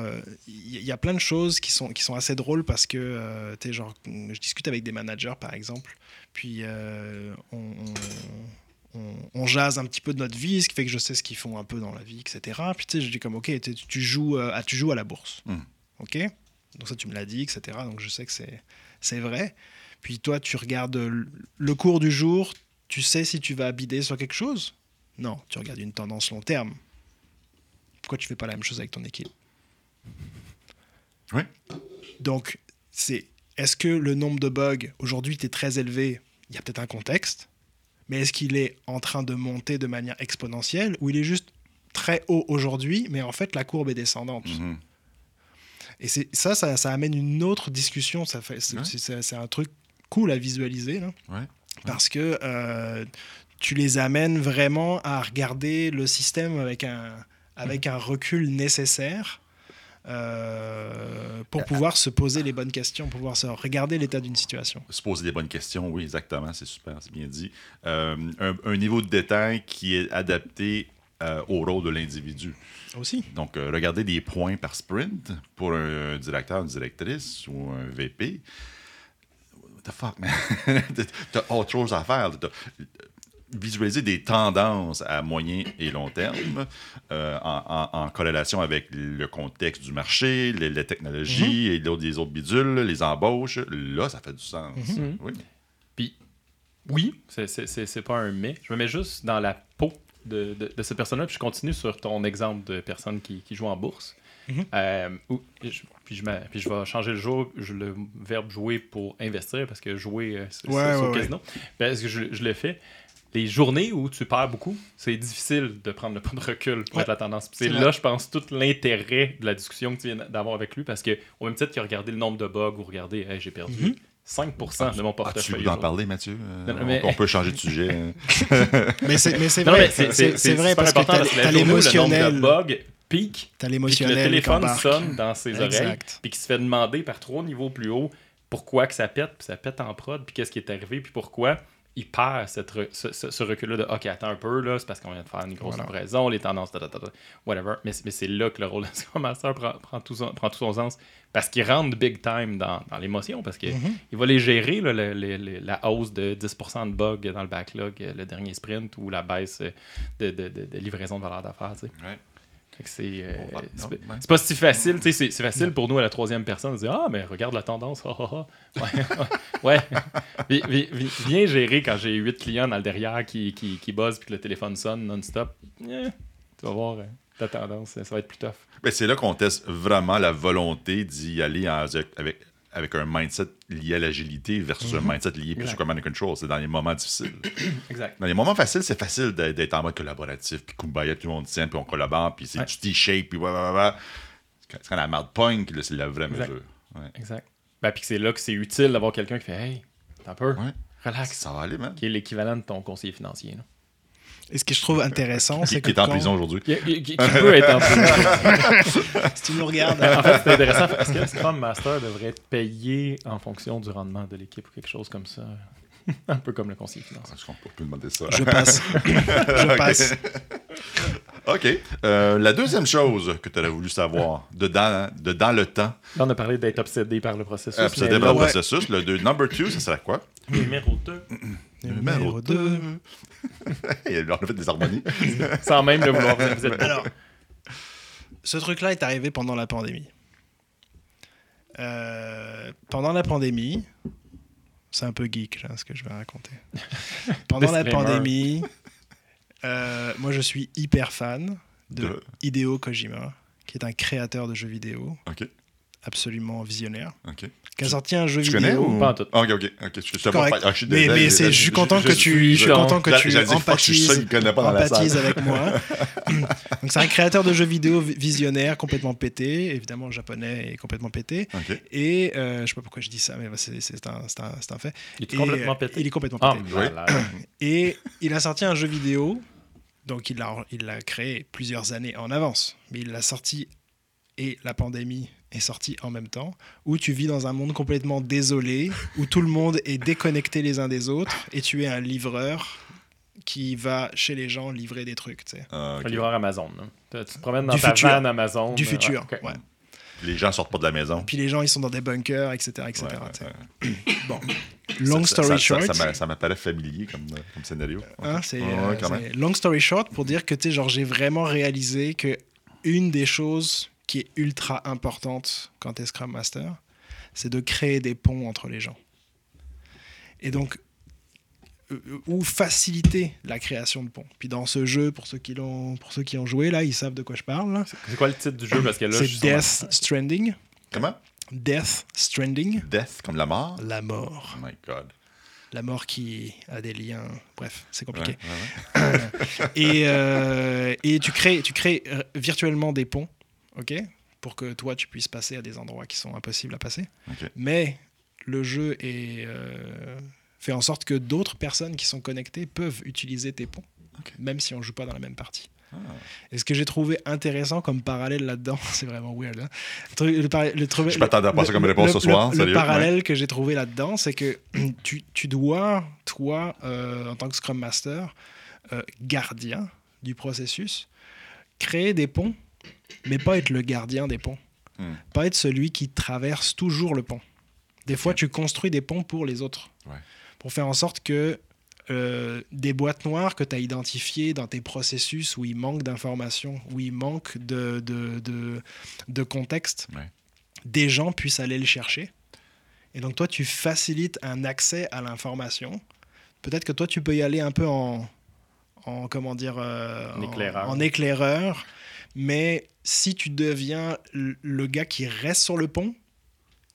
il y, y a plein de choses qui sont, qui sont assez drôles parce que, euh, tu sais, genre, je discute avec des managers, par exemple, puis euh, on, on, on- on jase un petit peu de notre vie, ce qui fait que je sais ce qu'ils font un peu dans la vie, etc. Puis, tu sais, je dis comme, ok, tu, tu joues, euh, à, tu joues à la bourse. Mm. Ok? Donc, ça, tu me l'as dit, etc. Donc, je sais que c'est c'est vrai. Puis, toi, tu regardes le- le cours du jour, tu sais si tu vas bider sur quelque chose? Non, tu regardes une tendance long terme. Pourquoi tu fais pas la même chose avec ton équipe? Oui. Donc, c'est est-ce que le nombre de bugs aujourd'hui est très élevé? Il y a peut-être un contexte, mais est-ce qu'il est en train de monter de manière exponentielle ou il est juste très haut aujourd'hui, mais en fait la courbe est descendante? Mhm. Et ça, ça, ça amène une autre discussion. Ça fait, c'est, Ouais. un truc cool à visualiser. là. Ouais. Parce que euh, tu les amènes vraiment à regarder le système avec un, avec un recul nécessaire euh, pour pouvoir se poser les bonnes questions, pour pouvoir se regarder l'état d'une situation. Se poser des bonnes questions, oui, exactement, c'est super, c'est bien dit. Euh, un, un niveau de détail qui est adapté euh, au rôle de l'individu. Aussi. Donc, regarder des points par sprint pour un, directeur, une directrice ou un VP. What the fuck, man? T'as autre chose à faire. Visualiser des tendances à moyen et long terme euh, en, en- en corrélation avec le contexte du marché, les, les technologies et l'autre- les autres bidules, les embauches. Là, ça fait du sens. Mhm. Oui. Puis, oui, c'est- c'est c'est- c'est pas un mais. Je me mets juste dans la peau de, de, de cette personne-là, puis je continue sur ton exemple de personne qui, qui joue en bourse. Mhm. Euh, où- je- puis, je puis je vais changer le, jour, je- le verbe jouer pour investir, parce que jouer, euh, c'est Ouais, ouais, au ouais. casino. Parce que je, je le fais? Les journées où tu perds beaucoup, c'est difficile de prendre le pas de recul pour Ouais. être la tendance. C'est là, je pense, tout l'intérêt de la discussion que tu viens d'avoir avec lui, parce que au même titre qu'il a regardé le nombre de bugs ou regardé, Hey, j'ai perdu Mhm. 5% de mon portefeuille. goût d'en aujourd'hui. parler, Mathieu? Euh, Non, non, mais- on, on peut changer de sujet. hein. Mais c'est vrai, c'est- vrai parce que important t'as où le nombre l'émotionnel. de bugs pique, T'as le l'émotionnel. qui téléphone sonne dans ses oreilles, Exact. puis qu'il se fait demander par trois niveaux plus haut pourquoi que ça pète, puis ça pète en prod, puis qu'est-ce qui est arrivé, puis pourquoi il perd cette re- ce, ce- ce recul-là de OK, attends un peu, là, c'est parce qu'on vient de faire une grosse Voilà. comparaison, les tendances, whatever. Mais, c'est- mais c'est là que le rôle de Scrum Master prend, prend tout, son, prend tout son sens, parce qu'il rentre big time dans, dans l'émotion, parce qu'il Mhm. il va les gérer, là, le- le- le- la hausse de 10% de bugs dans le backlog, euh, le dernier sprint, ou la baisse de, de- de- de livraison de valeur d'affaires. tu sais. Ouais. C'est euh, Oh, c'est pas- si facile, tu sais, c'est c'est facile pour nous à la troisième personne de dire Ah, mais regarde la tendance, ah, ah, ah. Ouais, ouais. Bien géré quand j'ai huit clients dans le derrière qui, qui, qui buzzent puis que le téléphone sonne non-stop. Eh, tu vas voir euh, ta tendance, ça va être plus tough. Ben, c'est là qu'on teste vraiment la volonté d'y aller en- avec, avec un mindset lié à l'agilité versus un mindset lié plus Exact. au command and control. C'est dans les moments difficiles. Exact. Dans les moments faciles, c'est facile d'être en mode collaboratif, puis kumbaya, tout le monde tient, puis on collabore, puis c'est Ouais. du T-shape, puis blablabla. C'est quand- la merde pogne que là, c'est la vraie Exact. mesure. Ouais. Exact. Ben, puis c'est là que c'est utile d'avoir quelqu'un qui fait Hey, t'as peur, Ouais. relax. Ça va aller, man. Qui est l'équivalent de ton conseiller financier. là. Et ce que je trouve intéressant, Qui, c'est qui que est en quand- prison aujourd'hui. Qui, qui- qui peut être en prison. si tu nous regardes, en fait, c'est intéressant. Est-ce que le Scrum Master devrait être payé en fonction du rendement de l'équipe ou quelque chose comme ça? Un peu comme le conseiller financier. Est-ce qu'on peut demander ça? je passe. je passe. OK. Euh, la deuxième chose que tu aurais voulu savoir, de dans, de dans le temps, Là, on a parlé d'être obsédé par le processus. obsédé par le ouais. processus, le deux, number two, ça serait quoi? Numéro 2. Numéro 2. on a fait des harmonies. Sans même le vouloir. Alors, ce truc-là est arrivé pendant la pandémie. Euh, pendant la pandémie, c'est un peu geek là, ce que je vais raconter. Pendant la pandémie, euh, moi je suis hyper fan de De- Hideo Kojima, qui est un créateur de jeux vidéo OK. absolument visionnaire, OK. Qui a sorti un jeu Tu vidéo. connais ou... Pas tout. Ah, OK, OK. OK. Je, je Correct. ah, je suis Mais, mais c'est- je suis content que tu, je suis content que tu je empathises, empathises avec moi. Donc c'est un créateur de jeux vidéo vi- visionnaire, complètement pété, évidemment japonais et complètement pété. OK. Et euh, je sais pas pourquoi je dis ça, mais bah, c'est c'est un, c'est un- c'est un fait. Il est Et, complètement pété. Il est complètement Ah, pété. malade. Et il a sorti un jeu vidéo, donc il l'a il l'a créé plusieurs années en avance, mais il l'a sorti et la pandémie est sortie en même temps, où tu vis dans un monde complètement désolé, où tout le monde est déconnecté les uns des autres, et tu es un livreur qui va chez les gens livrer des trucs, tu sais. Ah. Un livreur Amazon. là. Tu te promènes dans Du ta futur. van Amazon. Du euh, futur, ouais. Les gens sortent pas de la maison. Puis les gens, ils sont dans des bunkers, etc. etc. Ouais, ouais, tu sais. ouais. Bon, long story ça- ça- short. Ça, m'a- ça m'apparaît familier comme, euh, comme scénario. Hein, c'est, Ouais, euh, ouais, quand c'est- long story short pour dire que genre j'ai vraiment réalisé que une des choses qui est ultra importante quand tu es Scrum Master, c'est de créer des ponts entre les gens. Et donc euh, ou faciliter la création de ponts. Puis dans ce jeu, pour ceux qui l'ont, pour ceux qui ont joué là, ils savent de quoi je parle. C'est quoi le titre du jeu? Parce que là, je C'est Death Stranding. Comment? Death Stranding, Death, comme la mort? la mort. Oh my God. La mort qui a des liens. Bref, c'est compliqué. ouais, ouais. et, euh, et tu crées, tu crées euh, virtuellement des ponts, ok, pour que toi tu puisses passer à des endroits qui sont impossibles à passer. Mais le jeu est euh, fait en sorte que d'autres personnes qui sont connectées peuvent utiliser tes ponts, même si on joue pas dans la même partie. Ah. Et ce que j'ai trouvé intéressant comme parallèle là-dedans, c'est vraiment weird. hein. Le le Je m'attendais à pas ça comme réponse le- ce soir, Le, sérieux, parallèle que j'ai trouvé là-dedans, c'est que tu, tu dois, toi, euh, en tant que Scrum Master, euh, gardien du processus, créer des ponts, mais pas être le gardien des ponts. Hmm. Pas être celui qui traverse toujours le pont. Des fois, tu construis des ponts pour les autres. Ouais. Pour faire en sorte que euh, des boîtes noires que tu as identifiées dans tes processus où il manque d'informations, où il manque de, de, de, de contexte, Ouais. des gens puissent aller le chercher. Et donc toi, tu facilites un accès à l'information. Peut-être que toi, tu peux y aller un peu en, en comment dire, euh, En éclaireur. en éclaireur. Mais si tu deviens le gars qui reste sur le pont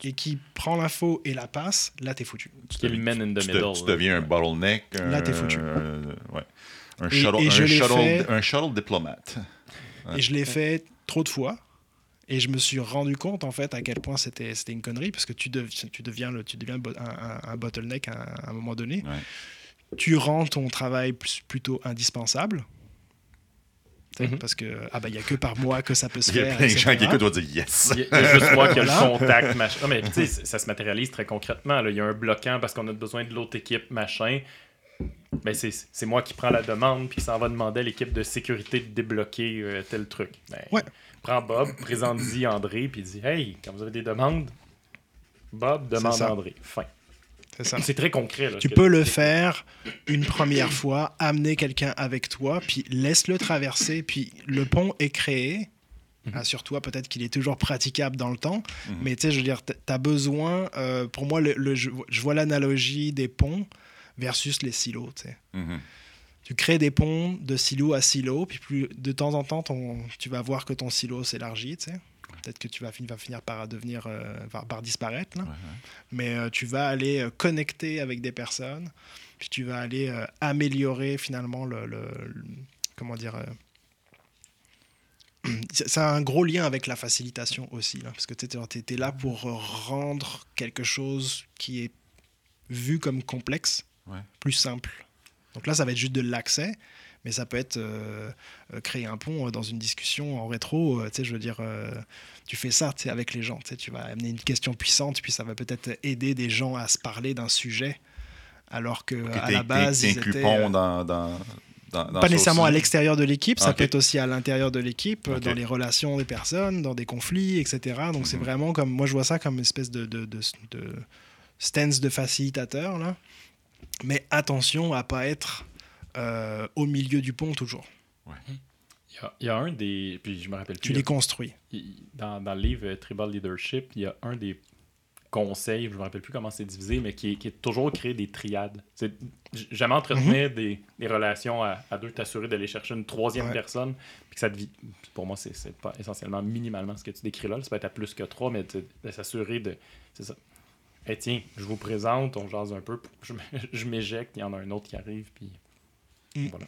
et qui prend l'info et la passe, là, t'es foutu. Tu Qui est le man in the tu, te- middle, tu là. deviens un bottleneck. Là, t'es foutu. Un, ouais. un, Et- shuttle, et un, je l'ai shuttle, fait- un shuttle diplomate. Et je l'ai fait trop de fois. Et je me suis rendu compte en fait à quel point c'était c'était une connerie parce que tu, dev- tu deviens, le, tu deviens un, un- un bottleneck à, un- à un moment donné. Ouais. Tu rends ton travail plus- plutôt indispensable. Mhm. Parce que ah bah il y a que par moi que ça peut se Il y a faire. plein de gens qui écoutent vont dire yes. Il y a- il y a juste moi qui a Voilà. le contact, machin. Non, mais tu sais, ça se matérialise très concrètement. là. Il y a un bloquant parce qu'on a besoin de l'autre équipe, machin. Ben, c'est c'est moi qui prends la demande puis qui s'en va demander à l'équipe de sécurité de débloquer euh, tel truc. Ben, Ouais. Prends Bob, présente-y André, puis dis Hey, quand vous avez des demandes, Bob demande ça. André. Fin. C'est ça. C'est très concret. Là, Tu peux le faire une première fois, amener quelqu'un avec toi, puis laisse-le traverser, puis le pont est créé. Mhm. Assure-toi peut-être qu'il est toujours praticable dans le temps, Mhm. mais tu sais, je veux dire, tu as besoin, euh, pour moi, le, le- je, je vois l'analogie des ponts versus les silos. tu sais. Mhm. Tu crées des ponts de silo à silo, puis plus, de temps en temps, ton, tu vas voir que ton silo s'élargit. tu sais. Peut-être que tu vas, fin- vas finir par devenir, euh, par, par disparaître. là. Ouais, ouais. Mais euh, tu vas aller euh, connecter avec des personnes, puis tu vas aller améliorer finalement le, le- le- comment dire. c'est c'est un gros lien avec la facilitation aussi, là, parce que tu es, là pour rendre quelque chose qui est vu comme complexe Ouais. plus simple. Donc là, ça va être juste de l'accès, mais ça peut être euh, créer un pont euh, dans une discussion en rétro. euh, tu sais, je veux dire, tu fais ça avec les gens. tu vas amener une question puissante, puis ça va peut-être aider des gens à se parler d'un sujet, alors que à la base, ils étaient, Pont dans, dans, dans, dans pas nécessairement à l'extérieur de l'équipe, ça peut être aussi à l'intérieur de l'équipe, dans les relations des personnes, dans des conflits, etc. Donc c'est Mhm. vraiment comme, moi je vois ça comme une espèce de, de, de, de stance de facilitateur, là. Mais attention à pas être euh, au milieu du pont toujours. Il y, a, il y a un des. Puis je me rappelle plus. Tu les construis. dans, dans le livre euh, Tribal Leadership, il y a un des conseils, je ne me rappelle plus comment c'est divisé, mais qui est, qui est toujours créer des triades. C'est jamais entretenir des, des relations à, à deux, t'assurer d'aller chercher une troisième Ouais. personne, puis que ça devient. Pour moi, c'est pas essentiellement minimalement ce que tu décris là. Ça peut être à plus que trois, mais de, de s'assurer de. C'est ça. Eh tiens, je vous présente, on jase un peu, je m'éjecte, il y en a un autre qui arrive, puis. Voilà.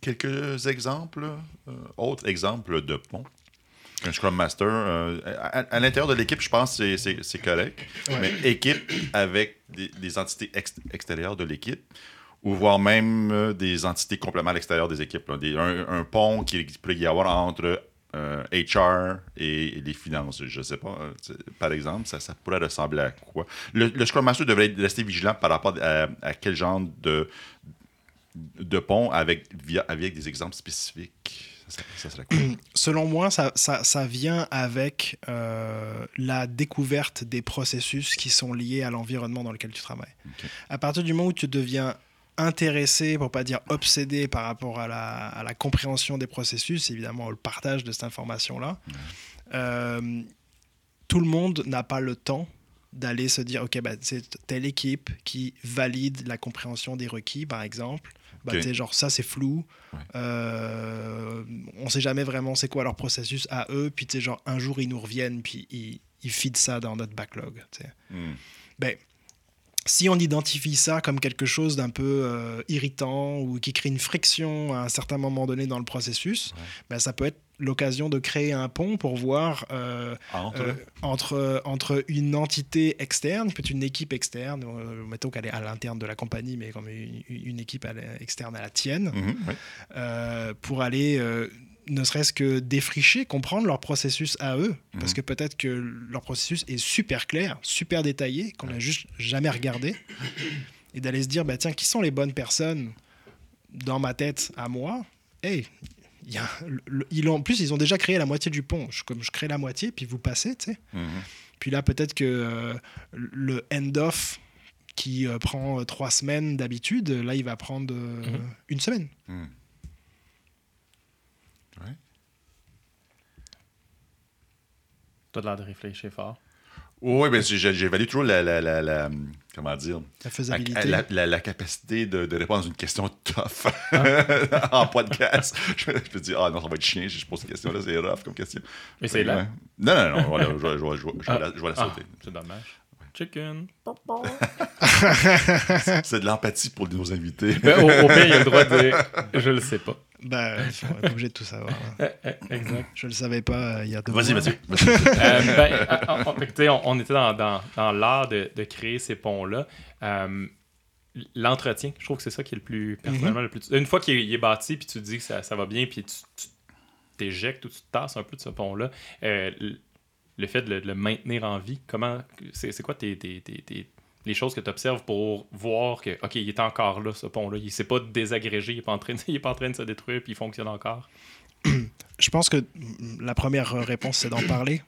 Quelques exemples, euh, autres exemples de pont. Un Scrum Master, euh, à, à l'intérieur de l'équipe, je pense que c'est- c'est correct. Ouais. Mais équipe avec des, des entités ex- extérieures de l'équipe, ou voire même euh, des entités complètement à l'extérieur des équipes. là. Des- un, un pont qui peut y avoir entre euh, HR et les finances. Je ne sais pas, euh, par exemple, ça, ça pourrait ressembler à quoi? Le, le Scrum Master devrait rester vigilant par rapport à, à quel genre de, de pont avec, via, avec des exemples spécifiques. Ça, serait- ça serait cool. Selon moi, ça, ça, ça vient avec euh, la découverte des processus qui sont liés à l'environnement dans lequel tu travailles. À partir du moment où tu deviens intéressé, pour pas dire obsédé par rapport à la, à la compréhension des processus, évidemment le partage de cette information-là, euh, tout le monde n'a pas le temps d'aller se dire, OK, bah, c'est telle équipe qui valide la compréhension des requis, par exemple. Bah, genre, ça, c'est flou. Ouais. Euh, on sait jamais vraiment c'est quoi leur processus à eux. Puis, tu genre, un jour, ils nous reviennent, puis ils, ils feedent ça dans notre backlog. Hmm. Ben, si on identifie ça comme quelque chose d'un peu euh, irritant ou qui crée une friction à un certain moment donné dans le processus, Ouais. ben, ça peut être l'occasion de créer un pont pour voir euh, Entre, euh, entre, entre une entité externe, peut-être une équipe externe, euh, mettons qu'elle est à l'interne de la compagnie, mais comme une, une équipe à externe à la tienne, Mhm, oui. pour aller ne serait-ce que défricher, comprendre leur processus à eux. Parce Mhm. que peut-être que leur processus est super clair, super détaillé, qu'on n'a juste jamais regardé. Et d'aller se dire, bah, tiens, qui sont les bonnes personnes dans ma tête à moi? Hey, y a, le- ils ont, en plus, ils ont déjà créé la moitié du pont. Je, comme je crée la moitié, puis vous passez, tu sais. Mhm. Puis là, peut-être que euh, le end-off qui euh, prend euh, trois semaines d'habitude, là, il va prendre euh, Mhm. une semaine. Hmm. Ouais. T'as l'air de réfléchir fort. Oui, ben, j'ai- j'évalue toujours la, la, la, la- comment dire, La faisabilité. la- la- la capacité de, de répondre à une question tough Ah. en podcast. Je, je me dis, ah non, ça va être chien si je pose cette question-là, c'est rough comme question. Mais c'est là. Non, non, non, voilà, je, je, je, je Ah. la, je vais la Ah, sauter. c'est dommage. Chicken. C'est de l'empathie pour nos invités. Ben, au, au pire, il a le droit de dire Je le sais pas. Bah, on est obligé de tout savoir. Eh, eh, exact. Je le savais pas euh, il y a deux Vas-y, vas-y. Euh, ben, on, était dans, dans, dans l'art de, de créer ces ponts-là. Euh, L'entretien, je trouve que c'est ça qui est le plus, personnellement, le plus. Une fois qu'il est, bâti, puis tu te dis que ça, ça va bien, puis tu t'éjectes ou tu te tasses un peu de ce pont-là, euh, le- fait de le, de le maintenir en vie, comment. C'est c'est quoi tes, tes- tes- tes- les choses que tu observes pour voir que, OK, il est encore là, ce pont-là. Il s'est pas désagrégé, il est pas en train de, pas en train de se détruire, puis il fonctionne encore. Je pense que la première réponse, c'est d'en parler.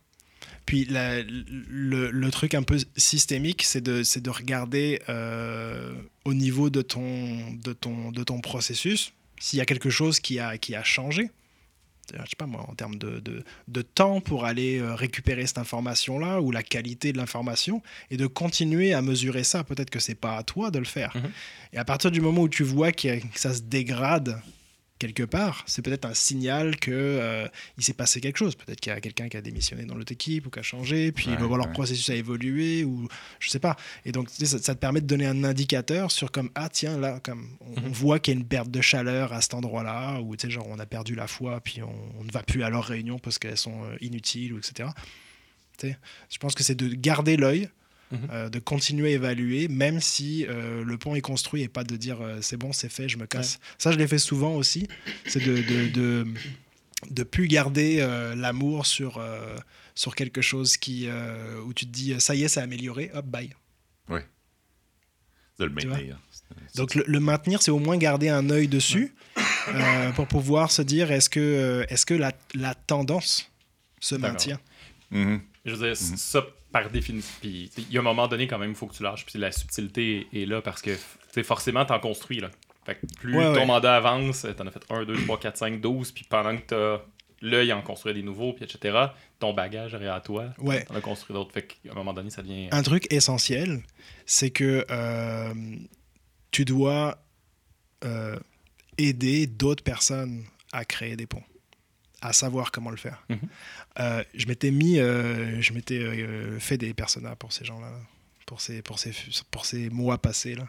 Puis le, truc un peu systémique, c'est de, de regarder euh, au niveau de ton, de ton, de ton processus s'il y a quelque chose qui a, qui a changé. Je sais pas moi, en termes de, de, de temps pour aller euh, récupérer cette information-là ou la qualité de l'information et de continuer à mesurer ça. Peut-être que c'est pas à toi de le faire. Mhm. Et à partir du moment où tu vois que ça se dégrade quelque part, c'est peut-être un signal que euh, il s'est passé quelque chose. Peut-être qu'il y a quelqu'un qui a démissionné dans l'autre équipe ou qui a changé, puis Ouais, bah, leur ouais. processus a évolué ou je sais pas. Et donc ça, ça te permet de donner un indicateur sur comme ah tiens là comme on, on Mhm. voit qu'il y a une perte de chaleur à cet endroit-là ou tu sais genre on a perdu la foi puis on, on ne va plus à leurs réunions parce qu'elles sont euh, inutiles ou etc. Tu sais, je pense que c'est de garder l'œil. Mhm. euh, de continuer à évaluer, même si euh, le pont est construit et pas de dire euh, c'est bon, c'est fait, je me casse. Ça, je l'ai fait souvent aussi. C'est de, de, de, de plus garder euh, l'amour sur, euh, sur quelque chose qui, euh, où tu te dis ça y est, c'est amélioré, hop, bye. De le maintenir. Donc le, le maintenir, c'est au moins garder un œil dessus euh, pour pouvoir se dire est-ce que, est-ce que la, la tendance se maintient? Mhm. Je veux dire, ça, par définition. Puis, il y a un moment donné, quand même, il faut que tu lâches. Puis la subtilité est là parce que, forcément, t'en construis. Là. Fait que plus Ouais, ton ouais. mandat avance, t'en as fait 1, 2, 3, 4, 5, 12. Puis pendant que t'as l'œil en construire des nouveaux, puis etc., ton bagage est à toi. Ouais. T'en as construit d'autres. Fait qu'à un moment donné, ça devient. Un truc essentiel, c'est que euh, tu dois euh, aider d'autres personnes à créer des ponts, à savoir comment le faire. Mhm. Euh, je m'étais mis, euh, je m'étais euh, fait des personnages pour ces gens-là, pour ces, pour ces, pour ces mois passés là.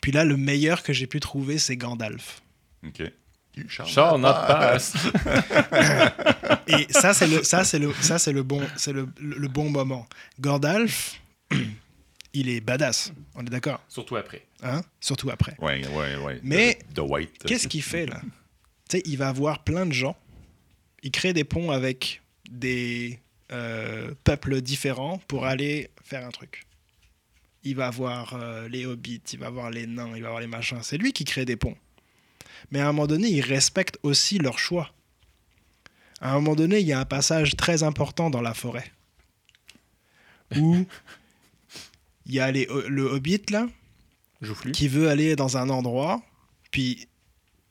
Puis là, le meilleur que j'ai pu trouver, c'est Gandalf. OK. Shall not pass. Et ça, c'est le, ça, c'est le, ça, c'est le bon, c'est le, le bon moment. Gandalf, il est badass. On est d'accord, Surtout après. hein? Surtout après. Ouais, ouais, ouais. Mais The, the White. Qu'est-ce qu'il fait là? Tu sais, il va avoir plein de gens. Il crée des ponts avec des euh, peuples différents pour aller faire un truc. Il va avoir euh, les hobbits, il va avoir les nains, il va avoir les machins. C'est lui qui crée des ponts. Mais à un moment donné, il respecte aussi leur choix. À un moment donné, il y a un passage très important dans la forêt où il y a les- le hobbit là Joufflu. qui veut aller dans un endroit, puis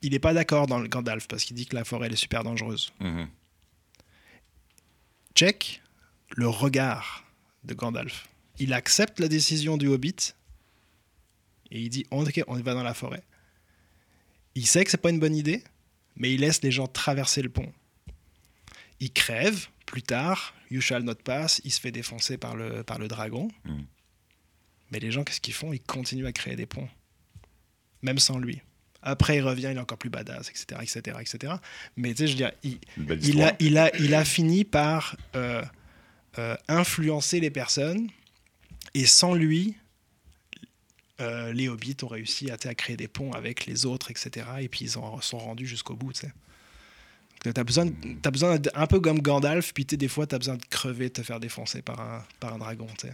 il n'est pas d'accord dans le Gandalf parce qu'il dit que la forêt elle est super dangereuse. Mhm. Check le regard de Gandalf. Il accepte la décision du Hobbit et il dit ok on va dans la forêt. Il sait que c'est pas une bonne idée, mais il laisse les gens traverser le pont. Il crève plus tard. You shall not pass. Il se fait défoncer par le par le dragon. Mhm. Mais les gens, qu'est-ce qu'ils font? Ils continuent à créer des ponts, même sans lui. Après, il revient, il est encore plus badass, etc., etc., etc. Mais tu sais, je veux dire, il, a, il, a, il a fini par euh, euh, influencer les personnes et sans lui, euh, les hobbits ont réussi à, créer des ponts avec les autres, etc. Et puis ils en sont rendus jusqu'au bout. Tu as besoin, t'as besoin un peu comme Gandalf, puis des fois tu as besoin de crever, de te faire défoncer par un, par un dragon. tu sais.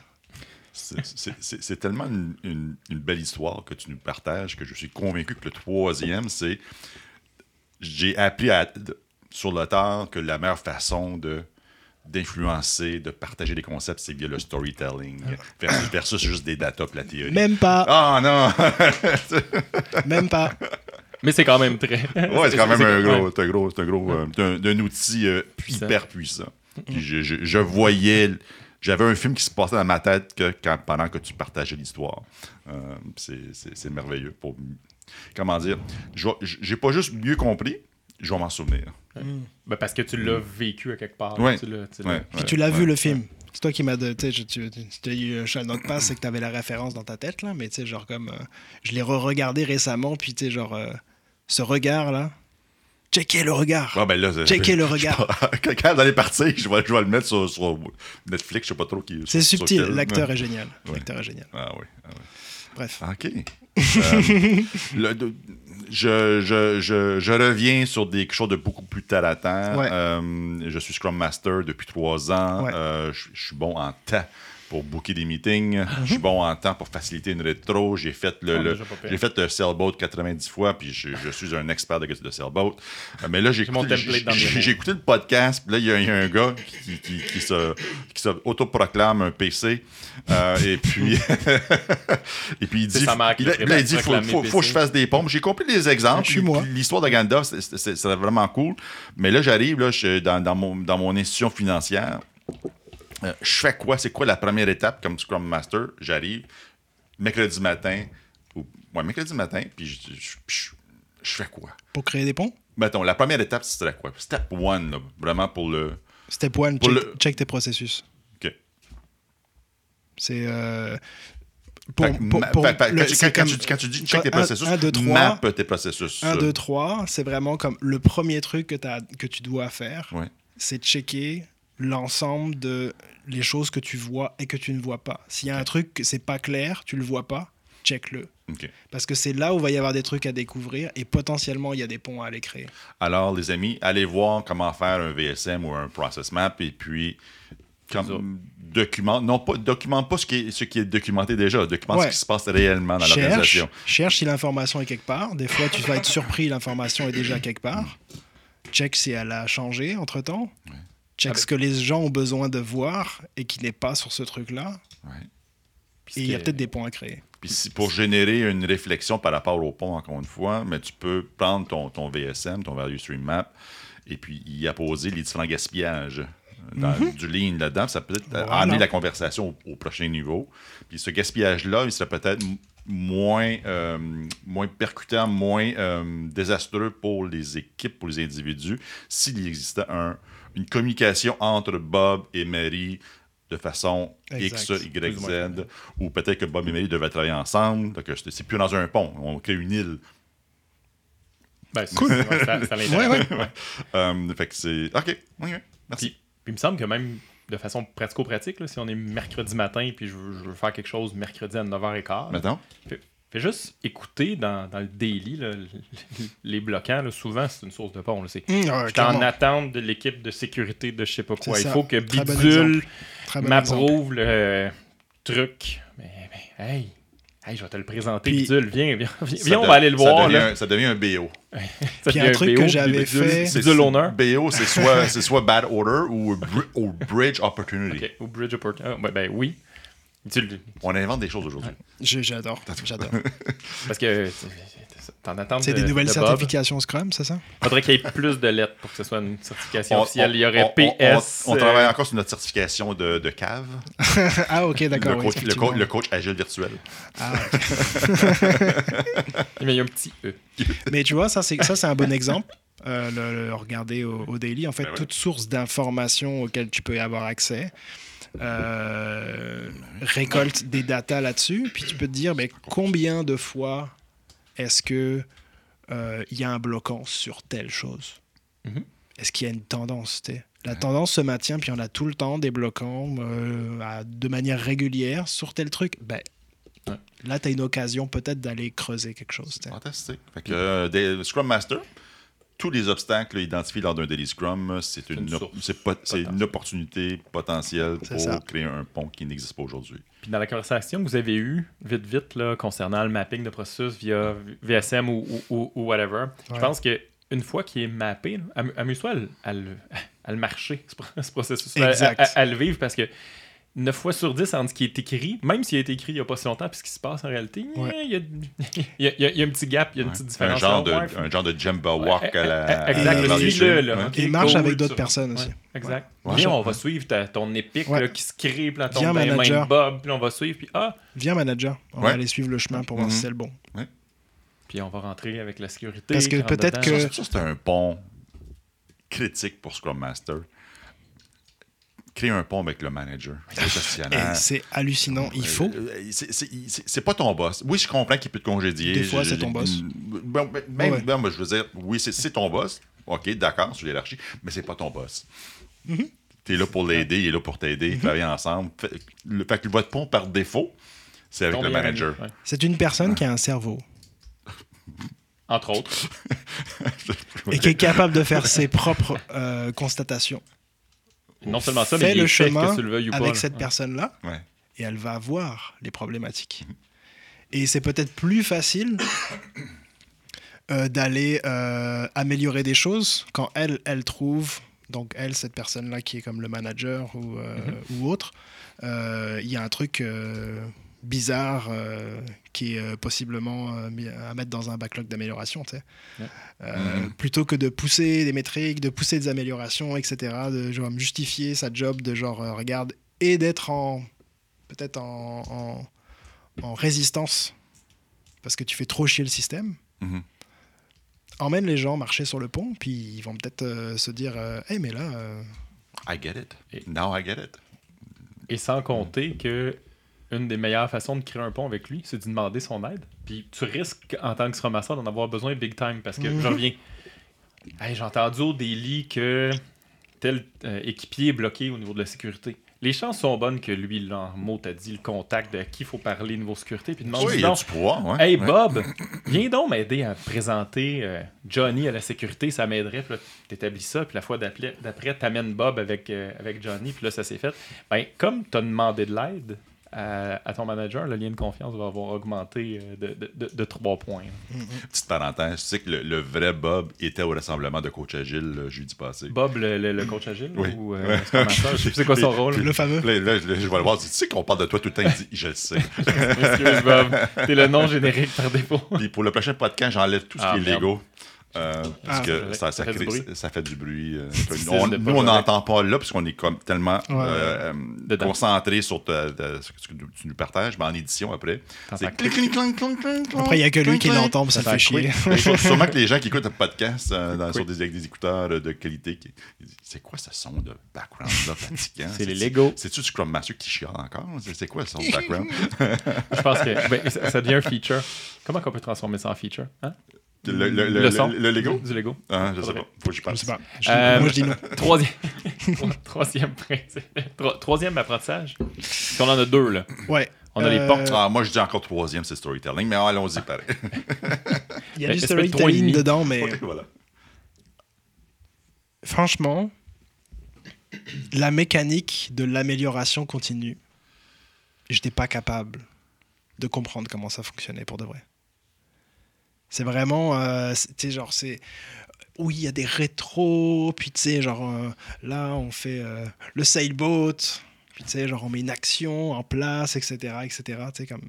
C'est- tellement une, une- une belle histoire que tu nous partages que je suis convaincu que le troisième, c'est. J'ai appris à- sur le tard que la meilleure façon de, d'influencer, de partager des concepts, c'est via le storytelling versus, versus juste des data la théorie. Même pas, Ah non! même pas. Mais c'est quand même très. Ouais, c'est quand même un gros, c'est un gros, c'est un gros, euh, un, un outil euh, Puissant. hyper puissant. Puis je, je- je voyais, j'avais un film qui se passait dans ma tête que quand, pendant que tu partageais l'histoire. Euh, c'est- merveilleux. Pour, comment dire, j'ai pas juste mieux compris, je vais m'en souvenir. Ben, parce que tu l'as vécu à quelque part. Ouais. Tu l'as- Ouais, ouais, vu le film. C'est toi qui m'as de, tu as eu un chat de passe, c'est que tu avais la référence dans ta tête là, mais tu sais genre comme euh, je l'ai re-regardé récemment puis tu sais genre euh, ce regard checker le regard. Ah, ben là, le je- regard. quand quand elle est partie, je vais, je vais le mettre sur, sur Netflix, je sais pas trop qui. C'est subtil, l'acteur Ouais. est génial. Ouais. L'acteur est génial. Ah oui. Ah oui. Bref. OK. Euh, le- de- je, je, je, je reviens sur des, quelque chose de beaucoup plus terre à terre. Ouais. Euh, je suis Scrum Master depuis trois ans. Ouais. Euh, je, je suis bon en temps pour booker des meetings. Mhm. Je suis bon en temps pour faciliter une rétro. J'ai fait le, Ah, le- j'ai fait le Sailboat 90 fois, puis je, je suis un expert de, de Sailboat. Mais là, j'ai écouté, j'ai- le podcast, puis là, il y, a- il y a un gars qui, qui, qui se, qui se autoproclame un PC. euh, et puis, et puis il dit, il, là, dit, faut, faut, faut que je fasse des pompes. J'ai compris les exemples. L'histoire de c'est- c'est vraiment cool. Mais là, j'arrive là, je- dans, dans, mon, dans mon institution financière. Euh, je fais quoi? C'est quoi la première étape comme Scrum Master? J'arrive mercredi matin, ou ouais, mercredi matin, puis je, je- je- je fais quoi? Pour créer des ponts, Mettons, la première étape, ce serait quoi? Step one, là, vraiment pour le. step one, Pour check, le- check tes processus. OK. C'est euh, pour, pour- pour- fait- fait- le- quand, tu- c'est quand- quand comme- tu, quand tu dis check tes processus, un, deux, trois. map tes processus. 1, ça. 2, 3, c'est vraiment comme le premier truc que, tu dois faire, Ouais. c'est checker l'ensemble de les choses que tu vois et que tu ne vois pas. S'il y a un truc que c'est pas clair, tu le vois pas, check-le. Parce que c'est là où il va y avoir des trucs à découvrir et potentiellement il y a des ponts à aller créer. Alors, les amis, allez voir comment faire un VSM ou un process map et puis comme, documente, non pas documente pas ce qui est, ce qui est documenté déjà, documente Ouais. ce qui se passe réellement dans Cherche, l'organisation. cherche si l'information est quelque part. Des fois, tu vas être surpris, l'information est déjà quelque part. Check si elle a changé entre-temps. Check ce que les gens ont besoin de voir et qui n'est pas sur ce truc-là. Ouais. Et il y a peut-être des ponts à créer. Puis si pour générer une réflexion par rapport au pont, encore une fois, mais tu peux prendre ton, ton VSM, ton Value Stream Map, et puis y apposer les différents gaspillages. Dans, Du lean là-dedans, ça peut peut-être Voilà. amener la conversation au, au prochain niveau. Puis ce gaspillage-là, il serait peut-être moins, euh, moins percutant, moins euh, désastreux pour les équipes, pour les individus, s'il existait un, une communication entre Bob et Mary de façon Exact. X, Y. Z, ou peut-être que Bob et Mary devaient travailler ensemble. Donc, c'est c'est plus dans un pont. On crée une île. Ben, c'est- ouais, ça, ça. Ouais, ouais. Ouais. Euh, fait que c'est. OK. Merci. Puis, puis il me semble que même de façon pratico-pratique, là, si on est mercredi matin puis je veux, je veux faire quelque chose mercredi à 9h15, Maintenant? fais, fais juste écouter dans, dans le daily là, les bloquants. là, souvent, c'est une source de pont. là, C'est Hum, ouais, J'étais en attente de l'équipe de sécurité de je sais pas quoi. Il faut que Très Bidule bon m'approuve le euh, truc. Mais, mais, hey, hey, je vais te le présenter, Puis- Bidule. Viens, viens, viens, viens, on de- va aller le ça voir. devient là. un- ça devient un BO. Ça Puis un truc BO, que j'avais fait- C'est- Bidule owner. BO, c'est soit, c'est soit Bad Order ou, ou Bridge Opportunity. Ok, Ou Bridge Opportunity. Ah, ben, ben oui. Tu le- On invente des choses aujourd'hui. Je- J'adore. J'adore. Parce que t'en attends C'est de, des nouvelles de certifications Scrum, c'est ça? Faudrait qu'il y ait plus de lettres pour que ce soit une certification On- officielle. on- Il y aurait on- PS. On, on euh, travaille encore sur notre certification de, de cave. Ah, ok, Le d'accord. oui, le, coach, le coach agile virtuel. Ah, ok. Mais il y a un petit E. Mais tu vois, ça, c'est ça, c'est un bon exemple. Euh, le, le regarder au, au daily, en fait, Ben ouais. toute source d'informations auxquelles tu peux y avoir accès. Euh, récolte des datas là-dessus, puis tu peux te dire mais combien de fois est-ce que euh, il y a un bloquant sur telle chose? Mhm. Est-ce qu'il y a une tendance? La tendance se maintient, puis on a tout le temps des bloquants euh, à- de manière régulière sur tel truc. Ben, Ouais. Là, tu as une occasion peut-être d'aller creuser quelque chose. Fantastique. Fait que, des- Scrum Master, tous les obstacles identifiés lors d'un daily Scrum, c'est une, une op- source c'est pas- c'est une opportunité potentielle pour ça. créer un pont qui n'existe pas aujourd'hui. Puis dans la conversation que vous avez eue, vite, vite, là, concernant le mapping de processus via VSM ou, ou, ou- ou whatever, je pense que une fois qu'il est mappé, amuse-toi à, le- à le- à le marcher, ce, pro- ce processus-là, Exact. à, à- à le vivre, parce que 9 fois sur 10, entre ce qui est écrit, même s'il a été écrit il n'y a pas si longtemps, puis ce qui se passe en réalité, Ouais. il y, a, il y a- il y a- il y a un petit gap, il y a une petite Un différence. genre, de, ouais, un genre de Jumbo Walk à la. Exact, à la Et- suis-le, là. Ouais. Ok, Il marche cool, avec d'autres personnes aussi. Ouais, exact. Ouais. Viens, on va suivre ta- ton épique Ouais. là, qui se crée, puis là, mains manager. de Bob, puis on va suivre, puis ah, Viens, manager. On Ouais. va aller suivre le chemin pour voir Mhm. si c'est le bon. puis on va rentrer avec la sécurité. Parce que peut-être que- Ça, ça, c'est un pont critique pour Scrum Master. Créer un pont avec le manager. le Et gestionnaire. c'est hallucinant. Il faut. Euh, c'est- C'est pas ton boss. Oui, je comprends qu'il peut te congédier. Des fois, c'est ton boss. Bon, ben, même, Ouais. ben, moi, je veux dire, oui, c'est ton boss. OK, d'accord, sur l'hierarchie, mais c'est pas ton boss. Mm-hmm. Tu es là pour l'aider, il est là pour t'aider, travailler ensemble. Fait, le, fait que votre pont, par défaut, c'est avec Ton le manager. ouais. C'est une personne qui a un cerveau Entre autres. et qui est capable de faire ses propres euh, constatations. Non seulement ça, mais le chemin que tu le veuilles ou pas. avec cette Ouais. personne-là Ouais. et elle va voir les problématiques. Et c'est peut-être plus facile euh, d'aller euh, améliorer des choses quand elle, elle trouve, donc elle, cette personne-là qui est comme le manager ou, euh, ou autre, euh, il y a un truc euh, bizarre euh, qui est euh, possiblement euh, à mettre dans un backlog d'amélioration, tu sais. Ouais. Euh, Mhm. Plutôt que de pousser des métriques, de pousser des améliorations, etc., de genre justifier sa job, de genre euh, regarde, et d'être en peut-être en, en, en résistance parce que tu fais trop chier le système. Mhm. Emmène les gens marcher sur le pont, puis ils vont peut-être euh, se dire Hé, mais là, euh, I get it. Et- Now I get it. Et sans compter que une des meilleures façons de créer un pont avec lui, c'est de demander son aide. Puis tu risques, en tant que Master, d'en avoir besoin big time. Parce que, Mhm. je reviens. Hey, J'ai entendu au daily que tel euh, équipier est bloqué au niveau de la sécurité. Les chances sont bonnes que lui, là, en mot, t'as dit le contact de à qui il faut parler niveau sécurité. Puis demande Oui, il y a donc, pouvoir. Ouais. Hey Ouais. Bob, viens donc m'aider à présenter euh, Johnny à la sécurité, ça m'aiderait. Puis là, t'établis ça, puis la fois d'après, d'après, t'amènes Bob avec, euh, avec Johnny, puis là, ça s'est fait. Ben, comme t'as demandé de l'aide à, à ton manager, le lien de confiance va avoir augmenté euh, de, de, de, de 3 points. Petite parenthèse, tu sais que le, le vrai Bob était au rassemblement de coach Agile le jeudi passé. Bob, le, le- le coach agile, Oui. ou euh, Master, je sais plus c'est quoi son rôle? le fameux. Là, là, je, je vais le voir, tu sais qu'on parle de toi tout le temps, il dit, je le sais. Excuse Bob, t'es le nom générique par défaut. Puis pour le prochain podcast, j'enlève tout ce Ah, qui est merde. Lego. Euh, parce Ah, que c'est ça, vrai. ça, Ça fait du crée- bruit. ça fait du bruit. euh, on- nous, on n'entend pas là, parce qu'on est comme tellement Ouais, euh, concentré sur ta- ta- ce que tu tu nous partages, mais en édition après. T'entends C'est clic. clic, clic, clic, clic, clic, Après, il n'y a que lui qui l'entend, ça fait chier. Sûrement que les gens qui écoutent le podcast dans- sur des, avec des écouteurs de qualité, qui- c'est quoi ce son de background là fatigant? C'est les Lego. C'est-tu du Scrum Master qui chiale encore? C'est- quoi le son de background? Je pense que ben, ça, devient un feature. Comment qu'on peut transformer ça en feature? Hein? Le, le, le, Le le- son? le Lego? Du Lego. Ah, je sais pas. Faut que j'y Je sais pas. Je- Euh, moi, je dis non. Troisième, troisième principe. Tro- Troisième apprentissage. Parce qu'on en a deux, là. Ouais. On a les Euh, portes. Ah, moi, je dis encore troisième, c'est storytelling, mais allons-y pareil. Il y a Mais du storytelling dedans, mais voilà. franchement, la mécanique de l'amélioration continue, j'étais pas capable de comprendre comment ça fonctionnait pour de vrai. C'est vraiment, euh, tu sais, genre, c'est. Oui, il y a des rétros, puis tu sais, genre, euh, là, on fait euh, le sailboat, puis tu sais, genre, on met une action en place, etc., etc., tu sais, comme.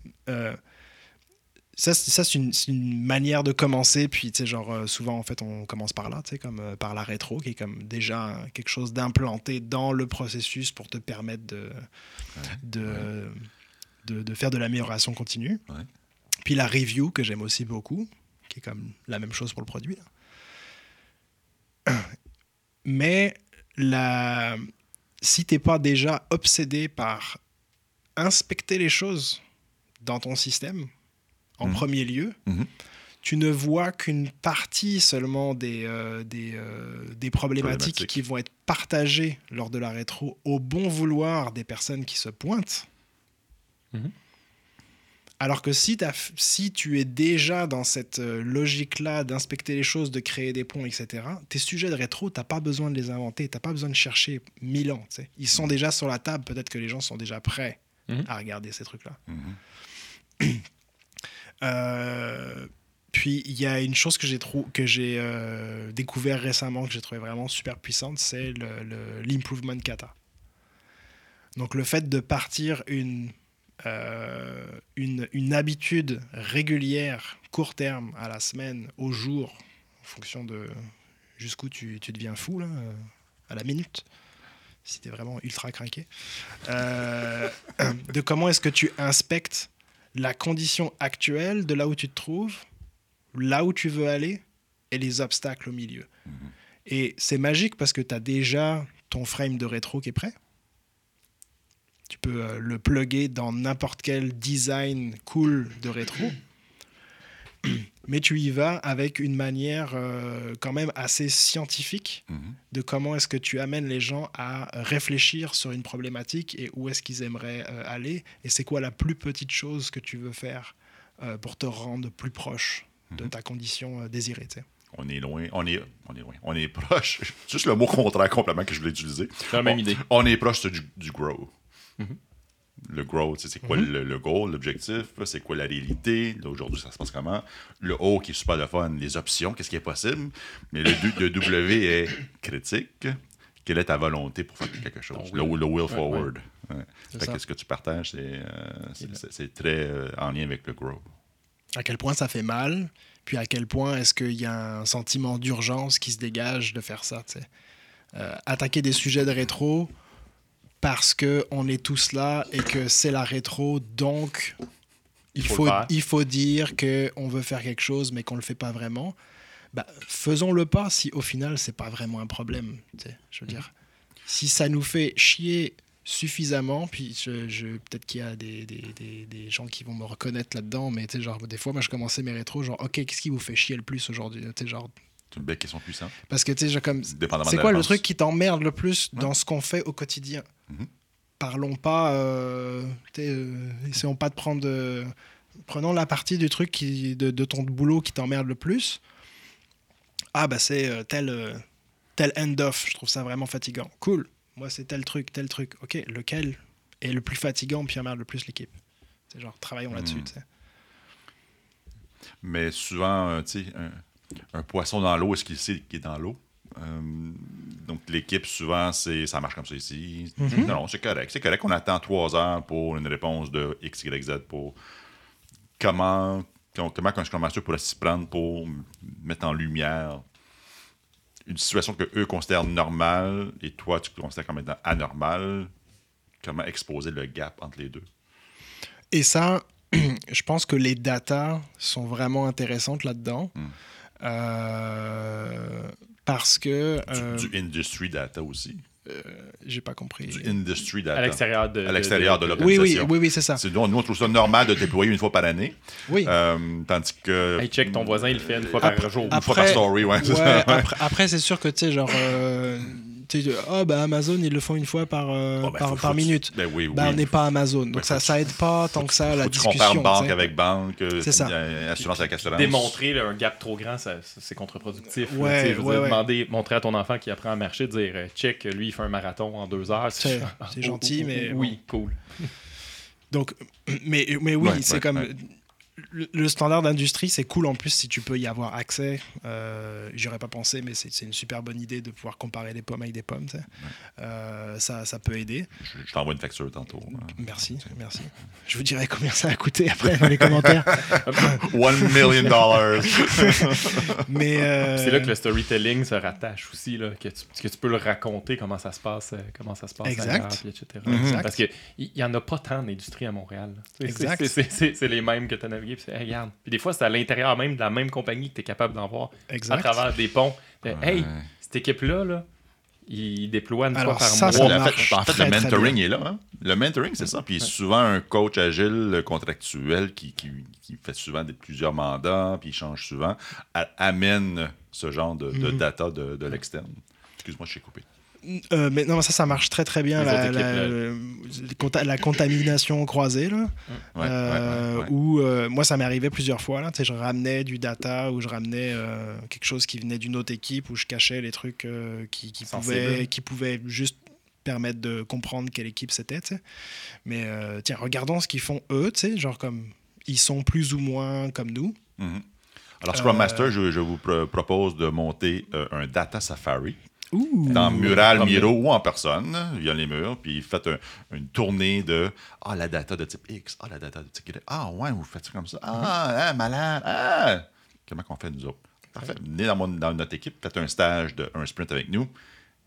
ça, c'est une, une manière de commencer. Puis, tu sais, genre, souvent, en fait, on commence par là, tu sais, comme par la rétro, qui est comme déjà quelque chose d'implanté dans le processus pour te permettre de, de, de, de faire de l'amélioration continue. Ouais. Puis la review, que j'aime aussi beaucoup, qui est comme la même chose pour le produit. là. Mais la... si t'es pas déjà obsédé par inspecter les choses dans ton système, en Mhm. premier lieu, Mhm. tu ne vois qu'une partie seulement des, euh, des, euh, des problématiques, Problématiques. qui vont être partagées lors de la rétro au bon vouloir des personnes qui se pointent. Mhm. Alors que si, si tu es déjà dans cette euh, logique-là d'inspecter les choses, de créer des ponts, etc., tes sujets de rétro, t'as pas besoin de les inventer, t'as pas besoin de chercher mille ans. tu sais. Ils sont déjà sur la table, peut-être que les gens sont déjà prêts Mhm. à regarder ces trucs-là. Mhm. Euh, Puis il y a une chose que j'ai que j'ai euh, découvert récemment que j'ai trouvé vraiment super puissante, c'est le- le- l'improvement kata. Donc le fait de partir une, euh, une, une habitude régulière, court terme, à la semaine, au jour, en fonction de jusqu'où tu, tu deviens fou, là, euh, à la minute, si tu es vraiment ultra craqué, euh, de comment est-ce que tu inspectes la condition actuelle de là où tu te trouves, là où tu veux aller et les obstacles au milieu. Et c'est magique parce que tu as déjà ton frame de rétro qui est prêt. Tu peux euh, le plugger dans n'importe quel design cool de rétro. Mais tu y vas avec une manière euh, quand même assez scientifique Mhm. de comment est-ce que tu amènes les gens à réfléchir sur une problématique et où est-ce qu'ils aimeraient euh, aller et c'est quoi la plus petite chose que tu veux faire euh, pour te rendre plus proche de Mhm. ta condition euh, désirée. On est loin, on est, on est loin, on est proche. Juste le mot contraire complètement que je voulais utiliser. La même on, idée. On est proche du, du grow. Mhm. Le grow, tu sais, c'est quoi Mhm. le, le goal, l'objectif, c'est quoi la réalité? Aujourd'hui, ça se passe comment? Le O qui est super le fun, les options, qu'est-ce qui est possible? Mais le, W est critique. Quelle est ta volonté pour faire quelque chose? Le, will. le will Ouais, forward. Ouais. C'est Fait que ce que tu partages, c'est euh, très euh, en lien avec le grow. À quel point ça fait mal, puis à quel point est-ce qu'il y a un sentiment d'urgence qui se dégage de faire ça. Euh, attaquer des sujets de rétro parce que on est tous là et que c'est la rétro, donc il faut le il faut dire qu'on veut faire quelque chose mais qu'on le fait pas vraiment. Bah, faisons-le pas si au final c'est pas vraiment un problème. tu sais. Je veux dire, si ça nous fait chier suffisamment, puis je, je- peut-être qu'il y a des, des, des- des gens qui vont me reconnaître là-dedans, mais tu sais, genre, des fois, moi, je commençais mes rétros, genre, ok, qu'est-ce qui vous fait chier le plus aujourd'hui? Tu sais, genre, C'est une belle question puissante. Parce que, tu sais, comme, c'est quoi le truc qui t'emmerde le plus Ouais. dans ce qu'on fait au quotidien? Mhm. Parlons pas, euh, euh, essayons pas de prendre. euh, prenons la partie du truc qui, de, de ton boulot qui t'emmerde le plus. Ah, bah, c'est euh, tel, euh, tel end-off, je trouve ça vraiment fatigant. Cool. Moi, c'est tel truc, tel truc. Ok, lequel est le plus fatigant puis emmerde le plus l'équipe? C'est genre, travaillons là-dessus, Mhm. tu sais. Mais souvent, tu sais, un, poisson dans l'eau, est-ce qu'il sait qu'il est dans l'eau? Euh, donc, l'équipe, souvent, c'est ça marche comme ça ici. Mhm. Non, non, c'est correct. C'est correct qu'on attend trois heures pour une réponse de X, Y, Z pour comment, comment, Scrum Master pourrait s'y prendre pour mettre en lumière une situation que eux considèrent normale et toi, tu considères comme étant anormale. Comment exposer le gap entre les deux? Et ça, je pense que les datas sont vraiment intéressantes là-dedans. Mm. Euh, parce que. Du- euh, Du, industry data aussi. J'ai pas compris. Du industry data. À l'extérieur de. À l'extérieur de Oui, oui, l'organisation. oui, oui, c'est ça. C'est- Nous, nous, on trouve ça normal de déployer une fois par année. Oui. Euh, tandis que. Hey, check, ton voisin, il le fait une fois Après- par jour. Une fois après- par story, ouais. après, après, c'est sûr que tu sais, genre. euh, oh, bah Amazon, ils le font une fois par, euh, Oh, ben, par, faut- par faut que tu- minute. Ben oui, Bah, oui. on n'est pas Amazon. Donc Ouais, ça, ça aide pas tant que ça la Faut que tu discussion. compares banque avec banque, euh, C'est ça. assurance avec assurance. Démontrer là, un gap trop grand, c'est contre-productif. Ouais, ouais, dire, ouais. demander, montrer à ton enfant qui apprend à marcher, dire euh, check, lui, il fait un marathon en deux heures. C'est- gentil, mais Oui, cool. Donc, mais, mais oui, Ouais, c'est ouais, comme. Le, le standard d'industrie, c'est cool en plus si tu peux y avoir accès. Euh, J'aurais pas pensé, mais c'est une super bonne idée de pouvoir comparer des pommes avec des pommes. Euh, ça, ça peut aider. Je, je t'envoie une facture tantôt. hein. Merci, merci. Je vous dirai combien ça a coûté après dans les commentaires. One million dollars. Mais euh, C'est là que le storytelling se rattache aussi, là, que, tu, que tu peux le raconter, comment ça se passe, euh, comment ça se passe Exact. ailleurs, puis etc. Exact. Parce qu'il n'y en a pas tant d'industrie à Montréal. c'est les mêmes que tu as navigué. Puis hey, regarde. Puis des fois, c'est à l'intérieur même de la même compagnie que tu es capable d'en voir à exact. travers des ponts. Hey, cette équipe-là, là, ils déploient une Alors fois par ça, mois. ça en fait, en fait, très, le mentoring est là. hein. Le mentoring, c'est ça. Puis souvent, un coach agile euh, contractuel qui, qui, qui fait souvent des, plusieurs mandats, puis il change souvent, amène ce genre de, de Mhm. data de, de l'externe. Excuse-moi, je suis coupé. Euh, mais non, ça, ça marche très très bien. La, équipes, la- le- la contamination croisée, là. Ouais, Euh, ouais, ouais, ouais. Où euh, moi, ça m'est arrivé plusieurs fois. Là, je ramenais du data ou je ramenais quelque chose qui venait d'une autre équipe où je cachais les trucs qui, pouvaient, qui pouvaient juste permettre de comprendre quelle équipe c'était. Mais tiens, regardons ce qu'ils font eux. Genre comme ils sont plus ou moins comme nous. Mhm. Alors, Scrum Master, je, je vous pro- propose de monter un Data Safari Ouh. dans Mural. Miro ou en personne, via les murs, puis faites un- une tournée de Ah, la data de type X, ah, la data de type Y. Ah, ouais, vous faites ça comme ça. Ah, hein, malade. Ah, comment qu'on fait nous autres? Parfait. Venez dans, mon- dans notre équipe, faites un stage de un sprint avec nous.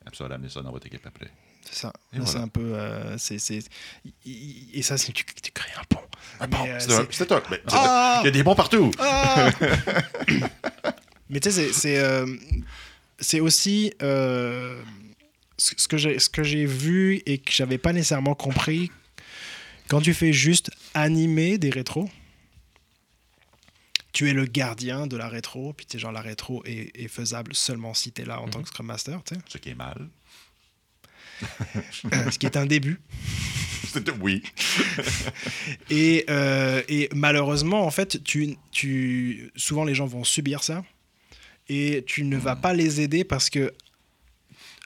Après ça, ramenez ça dans votre équipe après. C'est ça. Et voilà. C'est un peu. euh, et- Et ça, c'est tu, tu crées un pont. Ah, bon, Mais, euh, c'est un- c'est un. ben, Ah! un- Il y a des bons partout. Ah Mais tu sais, c'est- c'est euh, aussi euh, ce que j'ai ce que j'ai vu et que j'avais pas nécessairement compris. Quand tu fais juste animer des rétros, tu es le gardien de la rétro, puis tu sais, genre la rétro est, est faisable seulement si tu es là en tant que Scrum Master, tu sais. Ce qui est mal. ce qui est un début. Oui. Et, euh, et malheureusement, en fait, tu, tu, souvent les gens vont subir ça et tu ne vas pas les aider parce que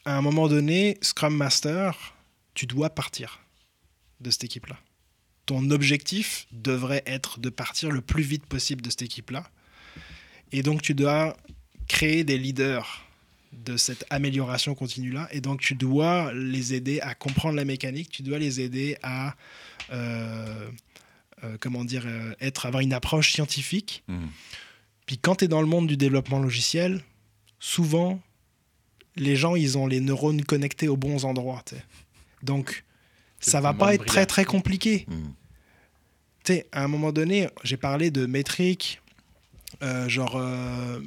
à un moment donné, Scrum Master, tu dois partir de cette équipe-là. Ton objectif devrait être de partir le plus vite possible de cette équipe-là. Et donc, tu dois créer des leaders de cette amélioration continue-là. Et donc, tu dois les aider à comprendre la mécanique, tu dois les aider à, euh, euh, comment dire, euh, être, avoir une approche scientifique. Mhm. Puis quand tu es dans le monde du développement logiciel, souvent, les gens, ils ont les neurones connectés aux bons endroits. Donc, ça va pas être très, brillant. très compliqué. Tu sais, à un moment donné, j'ai parlé de métriques, euh, genre, euh,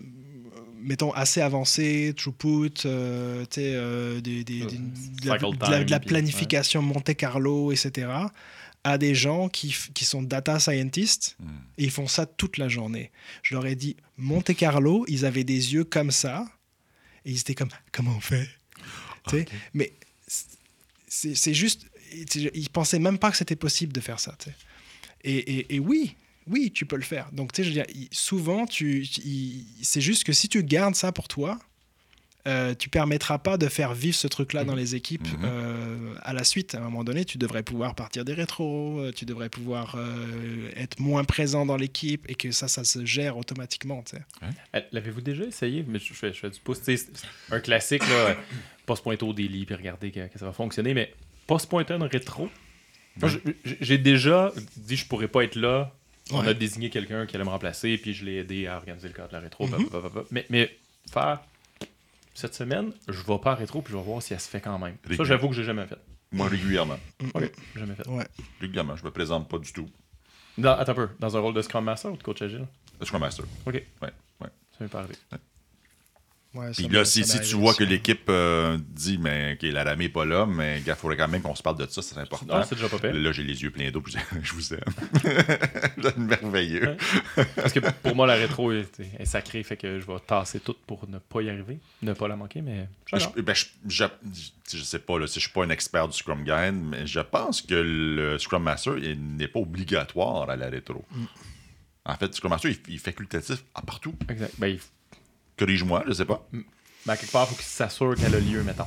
mettons, assez avancées, throughput, euh, tu sais, de, la, planification Monte Carlo, etc., à des gens qui, qui sont data scientists Mhm. et ils font ça toute la journée. Je leur ai dit, Monte Carlo, ils avaient des yeux comme ça et ils étaient comme, comment on fait? Mais c'est juste, ils pensaient même pas que c'était possible de faire ça. Et, et- et oui, oui, tu peux le faire. Donc, tu sais, je veux dire, il- souvent, tu, c'est juste que si tu gardes ça pour toi, euh, tu permettras pas de faire vivre ce truc-là dans les équipes Mhm. euh, à la suite. À un moment donné, tu devrais pouvoir partir des rétros, euh, tu devrais pouvoir euh, être moins présent dans l'équipe et que ça, ça se gère automatiquement. tu sais. L'avez-vous déjà essayé? Mais je, je fais, je fais du pouce. Un classique, là, pas se pointer au délit puis regarder que, que ça va fonctionner, mais pas se pointer un rétro. J'ai déjà dit je pourrais pas être là. On Ouais. a désigné quelqu'un qui allait me remplacer, puis je l'ai aidé à organiser le cadre de la rétro. Mhm. bah, bah, bah, bah. Mais, mais faire cette semaine, je vais pas à rétro, puis je vais voir si elle se fait quand même. Ça, j'avoue que j'ai jamais fait. Moi, régulièrement. Ok, jamais fait. Ouais. Régulièrement. Je me présente pas du tout. Dans- attends un peu, dans un rôle de Scrum Master ou de coach agile? Scrum Master. Ok. Ouais, ouais. Ça m'est pas arrivé. Ouais, Puis là, si, tu vois que l'équipe euh, dit, mais OK, la ramée n'est pas là, mais il faudrait quand même qu'on se parle de ça, c'est important. Non, c'est déjà pas fait. Là, j'ai les yeux pleins d'eau, puis je vous aime. Vous êtes merveilleux. Parce que pour moi, la rétro est, est sacrée, fait que je vais tasser tout pour ne pas y arriver, ne pas la manquer, mais Ben, je, ben, je, je, je sais pas, là, si je suis pas un expert du Scrum Guide, mais je pense que le Scrum Master il n'est pas obligatoire à la rétro. Mm. En fait, le Scrum Master, il, il est facultatif à partout. Exact. Ben, il- Corrige-moi, je sais pas. ben, quelque part, il faut qu'il s'assure qu'elle a lieu, mettons.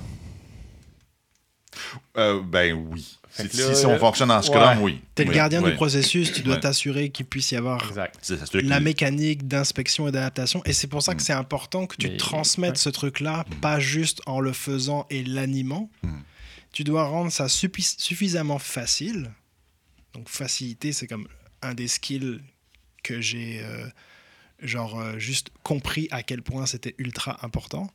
Euh, ben oui. Fait Si, que là, si on là- fonctionne en Scrum, Ouais. oui. T'es le Oui, gardien oui. du processus, tu dois Ouais. t'assurer qu'il puisse y avoir Exact. C'est c'est celui la mécanique d'inspection et d'adaptation. Et c'est pour ça que Mm. c'est important que tu Mais- transmettes ouais. ce truc-là, pas juste en le faisant et l'animant. Mm. Tu dois rendre ça suffi- suffisamment facile. Donc, facilité, c'est comme un des skills que j'ai euh, genre euh, juste compris à quel point c'était ultra important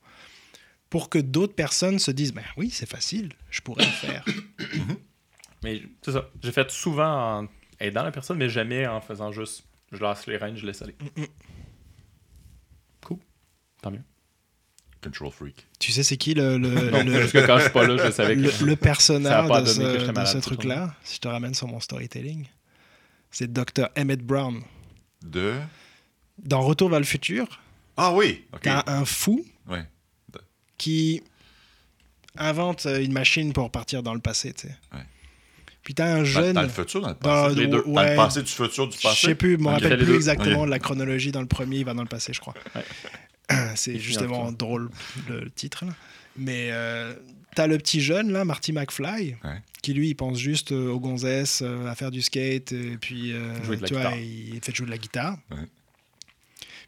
pour que d'autres personnes se disent ben oui c'est facile je pourrais le faire Mais c'est ça. J'ai fait souvent en aidant la personne, mais jamais en faisant juste je lâche les rênes, je laisse aller. Cool. Tant mieux. Control freak. tu sais c'est qui le, le- Donc, le- jusque quand je suis pas là, je savais que. le, le Ça a personnage pas de que ce, ce truc-là, si je te ramène sur mon storytelling, c'est Dr. Emmett Brown. De? Dans Retour vers le futur, Ah oui! T'as un fou Ouais. qui invente euh, une machine pour partir dans le passé, tu sais. Ouais. Puis t'as un jeune... dans le futur, dans le dans- passé. Les deux. Dans le passé, du futur, du je passé. sais plus, je me rappelle plus deux. exactement de la chronologie dans le premier, il va dans le passé, je crois. Ouais. C'est Il justement en drôle le titre. là. Mais euh, t'as le petit jeune, là, Marty McFly, Ouais. qui lui, il pense juste euh, aux gonzesses, euh, à faire du skate, et puis euh, Jouer de la tu vois, guitare. il fait jouer de la guitare. Ouais.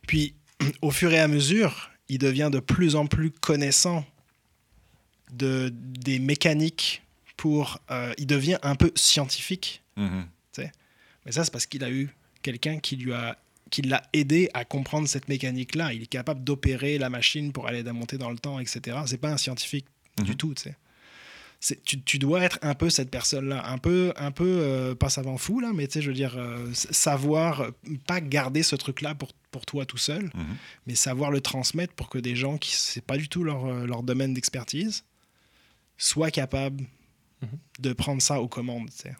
Puis, au fur et à mesure, il devient de plus en plus connaissant de, des mécaniques pour... euh, il devient un peu scientifique. Mhm. Mais ça, c'est parce qu'il a eu quelqu'un qui lui a qui l'a aidé à comprendre cette mécanique-là. Il est capable d'opérer la machine pour aller la monter dans le temps, etc. C'est pas un scientifique du Mhm. tout, tu sais. C'est- Tu, tu dois être un peu cette personne-là, un peu, un peu euh, pas savant fou là, mais tu sais, je veux dire, euh, savoir euh, pas garder ce truc-là pour, pour toi tout seul, Mhm. mais savoir le transmettre pour que des gens qui c'est pas du tout leur, leur domaine d'expertise soient capables Mhm. de prendre ça aux commandes. tu sais.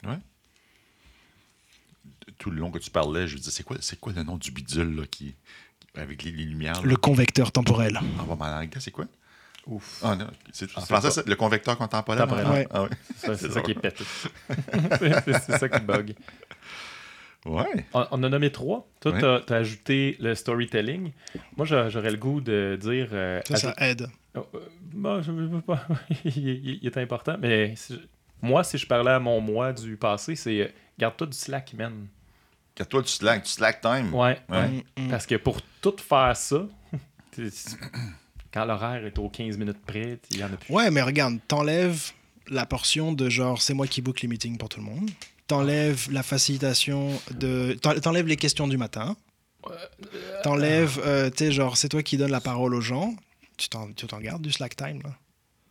Tout le long que tu parlais, je me disais, c'est quoi, c'est quoi le nom du bidule là, qui, avec les, les lumières? là? Le convecteur temporel. Ah, bon, en anglais, c'est quoi? Ouf. Ah non, c'est en sais français, pas. c'est le convecteur contemporain. Ah, Ouais. ah ouais. C'est ça, qui est pété. c'est ça qui bug. Ouais. On, on a nommé trois. Toi, Ouais. t'as as ajouté le storytelling. Moi, j'a- j'aurais le goût de dire. euh, Ça, ça aide. Oh, euh, bon, je veux pas. il, il- il est important, mais si je- moi, si je parlais à mon moi du passé, c'est euh, garde-toi du slack, man. Toi, du slack, du slack time. Ouais. Ouais. Mm, mm. Parce que pour tout faire ça, l'horaire est aux 15 minutes près, il y en a plus. Ouais, mais regarde, t'enlèves la portion de genre c'est moi qui book les meetings pour tout le monde. T'enlèves la facilitation de. t'en- T'enlèves les questions du matin. T'enlèves, euh, tu sais, genre c'est toi qui donnes la parole aux gens. Tu t'en, tu t'en gardes du slack time là.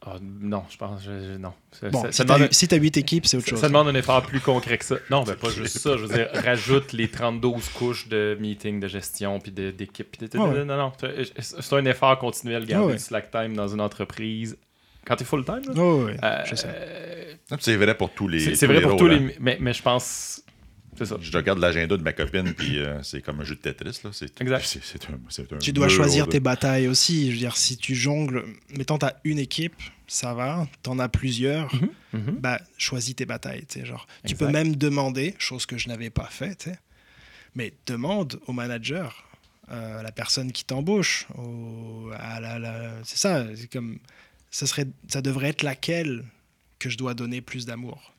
Ah, non, je pense. je- je- non. Ça, Bon, ça- si demande- si t'as 8 équipes, c'est autre chose. ça demande un effort plus concret que ça. Non, ben pas juste ça. Je veux dire, rajoute les 32 couches de meeting, de gestion, puis de- d'équipe. ouais. Non, non. C'est un effort continuel de garder ouais. du slack time dans une entreprise. Quand t'es full time, Oh, euh, je sais. euh, puis C'est vrai pour tous les. c'est vrai pour rôles, tous hein. les. Mais, mais je pense. C'est ça. Je regarde l'agenda de ma copine, puis euh, c'est comme un jeu de Tetris. Là. C'est, Exact. Un Tu dois choisir de- tes batailles aussi. Je veux dire, si tu jongles, mettons t'as une équipe, ça va. T'en as plusieurs. Mhm. bah, choisis tes batailles. Genre. Tu peux même demander, chose que je n'avais pas fait, tu sais, mais demande au manager, euh, à la personne qui t'embauche, au- à la- la- c'est ça, c'est comme, ça, serait, ça devrait être laquelle que je dois donner plus d'amour,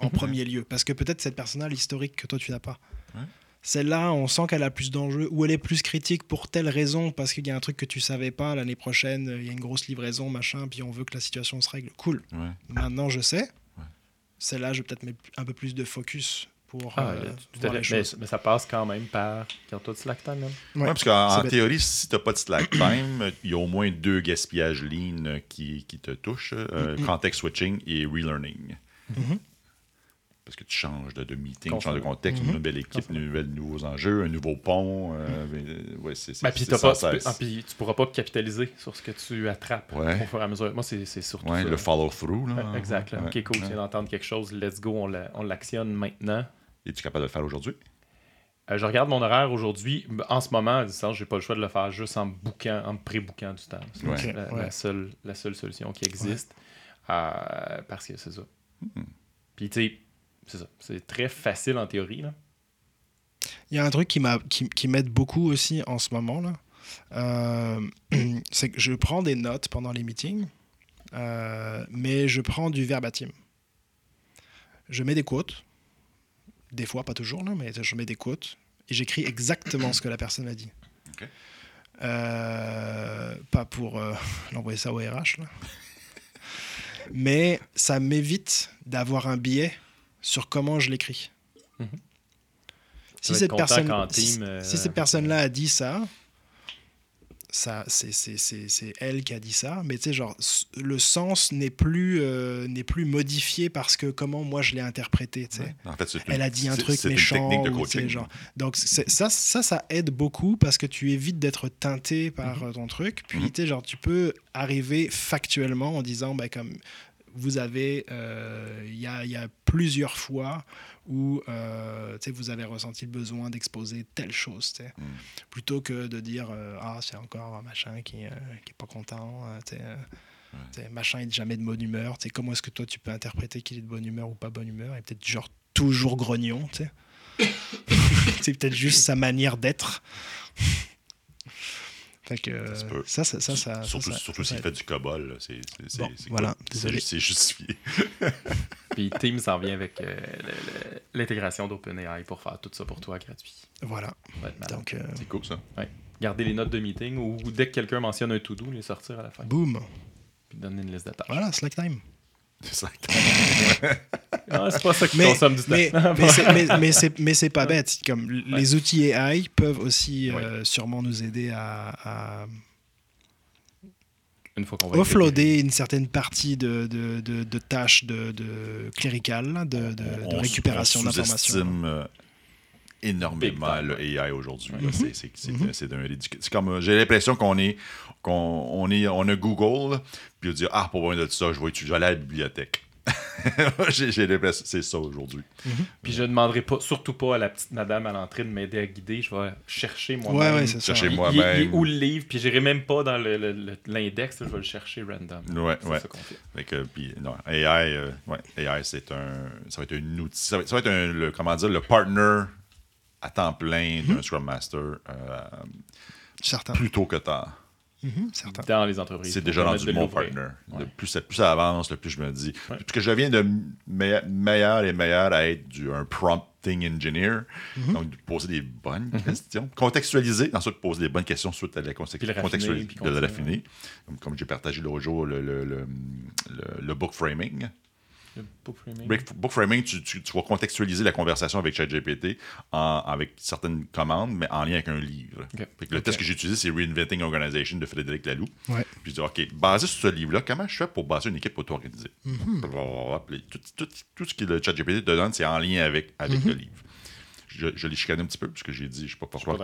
en Mhm. premier lieu. Parce que peut-être cette personne a l'historique que toi tu n'as pas. Ouais. Celle-là, on sent qu'elle a plus d'enjeux ou elle est plus critique pour telle raison, parce qu'il y a un truc que tu savais pas l'année prochaine, il y a une grosse livraison, machin, puis on veut que la situation se règle. Cool. Ouais. Maintenant, je sais. Ouais. Celle-là, je vais peut-être mettre un peu plus de focus pour Ah, euh, tout voir les mais, choses. mais ça passe quand même par. Garde-toi du slack time, man. Ouais, Ouais, parce qu'en théorie, si tu n'as pas de slack time, il y a au moins deux gaspillages lean qui, qui te touchent euh, Mhm. context switching et relearning. Mhm. Parce que tu changes de, de meeting, tu changes de contexte, Mhm. une nouvelle équipe, de nouvelles, nouveaux enjeux, un nouveau pont. euh, mais, euh, ouais, c'est, Ben, ah, puis tu pourras pas capitaliser sur ce que tu attrapes Ouais. au fur et à mesure. Moi, c'est surtout Ouais, ça. le follow-through. Exact. là. Ouais, ok, cool. ouais. Tu viens d'entendre quelque chose. Let's go. On la- on l'actionne maintenant. Es-tu capable de le faire aujourd'hui? Euh, je regarde mon horaire aujourd'hui. En ce moment, à distance, j'ai pas le choix de le faire juste en bouquant, en pré-bouquant du temps. C'est Ouais. la, Ouais. la seule, la seule solution qui existe. Euh, parce que c'est ça. Hmm. Puis, tu sais, c'est ça. C'est très facile en théorie. Là. Il y a un truc qui m'a- qui, qui m'aide beaucoup aussi en ce moment là. Euh, c'est que je prends des notes pendant les meetings, euh, mais je prends du verbatim. Je mets des quotes, des fois pas toujours là, mais je mets des quotes et j'écris exactement ce que la personne a dit. Euh, pas pour euh, l'envoyer ça au RH là. mais ça m'évite d'avoir un biais sur comment je l'écris. Mhm. Si cette, personne, si, euh, si cette personne-là a dit ça, ça c'est, c'est, c'est, c'est elle qui a dit ça, mais tu sais, genre, le sens n'est plus, euh, n'est plus modifié parce que comment moi je l'ai interprété, tu sais. En fait, c'est une- Elle a dit un c'est- truc c'est une méchant. technique de ou, genre. Donc c'est- ça, ça, ça aide beaucoup parce que tu évites d'être teinté par euh, ton truc. Puis Mhm. tu sais, genre, tu peux arriver factuellement en disant, ben, comme vous avez, euh, il y, a, il y a plusieurs fois où euh, vous avez ressenti le besoin d'exposer telle chose. Mhm. plutôt que de dire, euh, ah, c'est encore un machin qui, euh, qui pas content. machin est jamais de bonne humeur. Comment est-ce que toi tu peux interpréter qu'il est de bonne humeur ou pas bonne humeur Et peut-être genre toujours grognon, c'est peut-être juste sa manière d'être. Fait que euh, Ça ça, ça, ça, surtout ça- surtout ça s'il fait du COBOL. C'est, c'est, c'est- Bon, c'est- voilà, c'est- désolé. C'est justifié. Puis Teams s'en vient avec euh, l'intégration d'OpenAI pour faire tout ça pour toi gratuit. Voilà. Donc, euh, C'est cool, ça. garder les notes de meeting ou dès que quelqu'un mentionne un to-do, les sortir à la fin. Boom. Puis donner une liste de tâches. Voilà, Slack time. C'est ça. Non, c'est pas ça qui Mais, consomme du temps. mais, mais c'est- mais- mais c'est mais c'est pas bête. Comme les outils AI peuvent aussi euh, sûrement nous aider à, à Une fois qu'on va offloader une certaine partie de, de, de- de tâches de, de cléricales, là, de, de- de On- récupération on d'informations. Énormément le AI aujourd'hui. là. Ouais. C'est- c'est- C'est Mhm. c'est d'un ridicule. C'est comme, euh, j'ai l'impression qu'on est, qu'on on est, on a Google, puis on dit ah pour besoin de ça, je vais, aller à la bibliothèque. j'ai j'ai l'impression c'est ça aujourd'hui. Puis je ne demanderai pas, surtout pas à la petite madame à l'entrée de m'aider à guider. Je vais chercher Ouais, moi-même. ouais, c'est ça. Chercher moi-même. où le livre, puis j'irai même pas dans l'index, je vais le chercher random. Ouais, C'est ouais. ça qu'on fait. Fait que, puis, non, AI, euh, ouais, AI c'est un, ça va être un outil, ça va, ça va être un, le, comment dire, le partner à temps plein Mhm. d'un Scrum Master euh, plus tôt que tard. Mhm, certains. Dans les entreprises. C'est déjà rendu mon partner. Ouais. Le plus, ça, plus ça avance, le plus je me dis. Ouais. Parce que je deviens de meilleur, meilleur et meilleur à être du, un prompting engineer. Mm-hmm. Donc, de poser des bonnes questions. Contextualiser, ensuite poser des bonnes questions suite à la contextualiser, de continuer. raffiner. Comme, comme j'ai partagé l'autre jour le, le, le, le- le book framing. Book framing. Break- Book framing, tu, tu- tu vas contextualiser la conversation avec ChatGPT avec certaines commandes, mais en lien avec un livre. Ok. Fait que le test que j'ai utilisé, c'est Reinventing Organization de Frédéric Laloux. Ouais. Puis je dis, OK, basé sur ce livre-là, comment je fais pour baser une équipe auto-organisée? Mm-hmm. Tout- tout ce que le ChatGPT te donne, c'est en lien avec, avec Mm-hmm. le livre. Je, je l'ai chicané un petit peu, parce que j'ai dit, je sais pas pourquoi,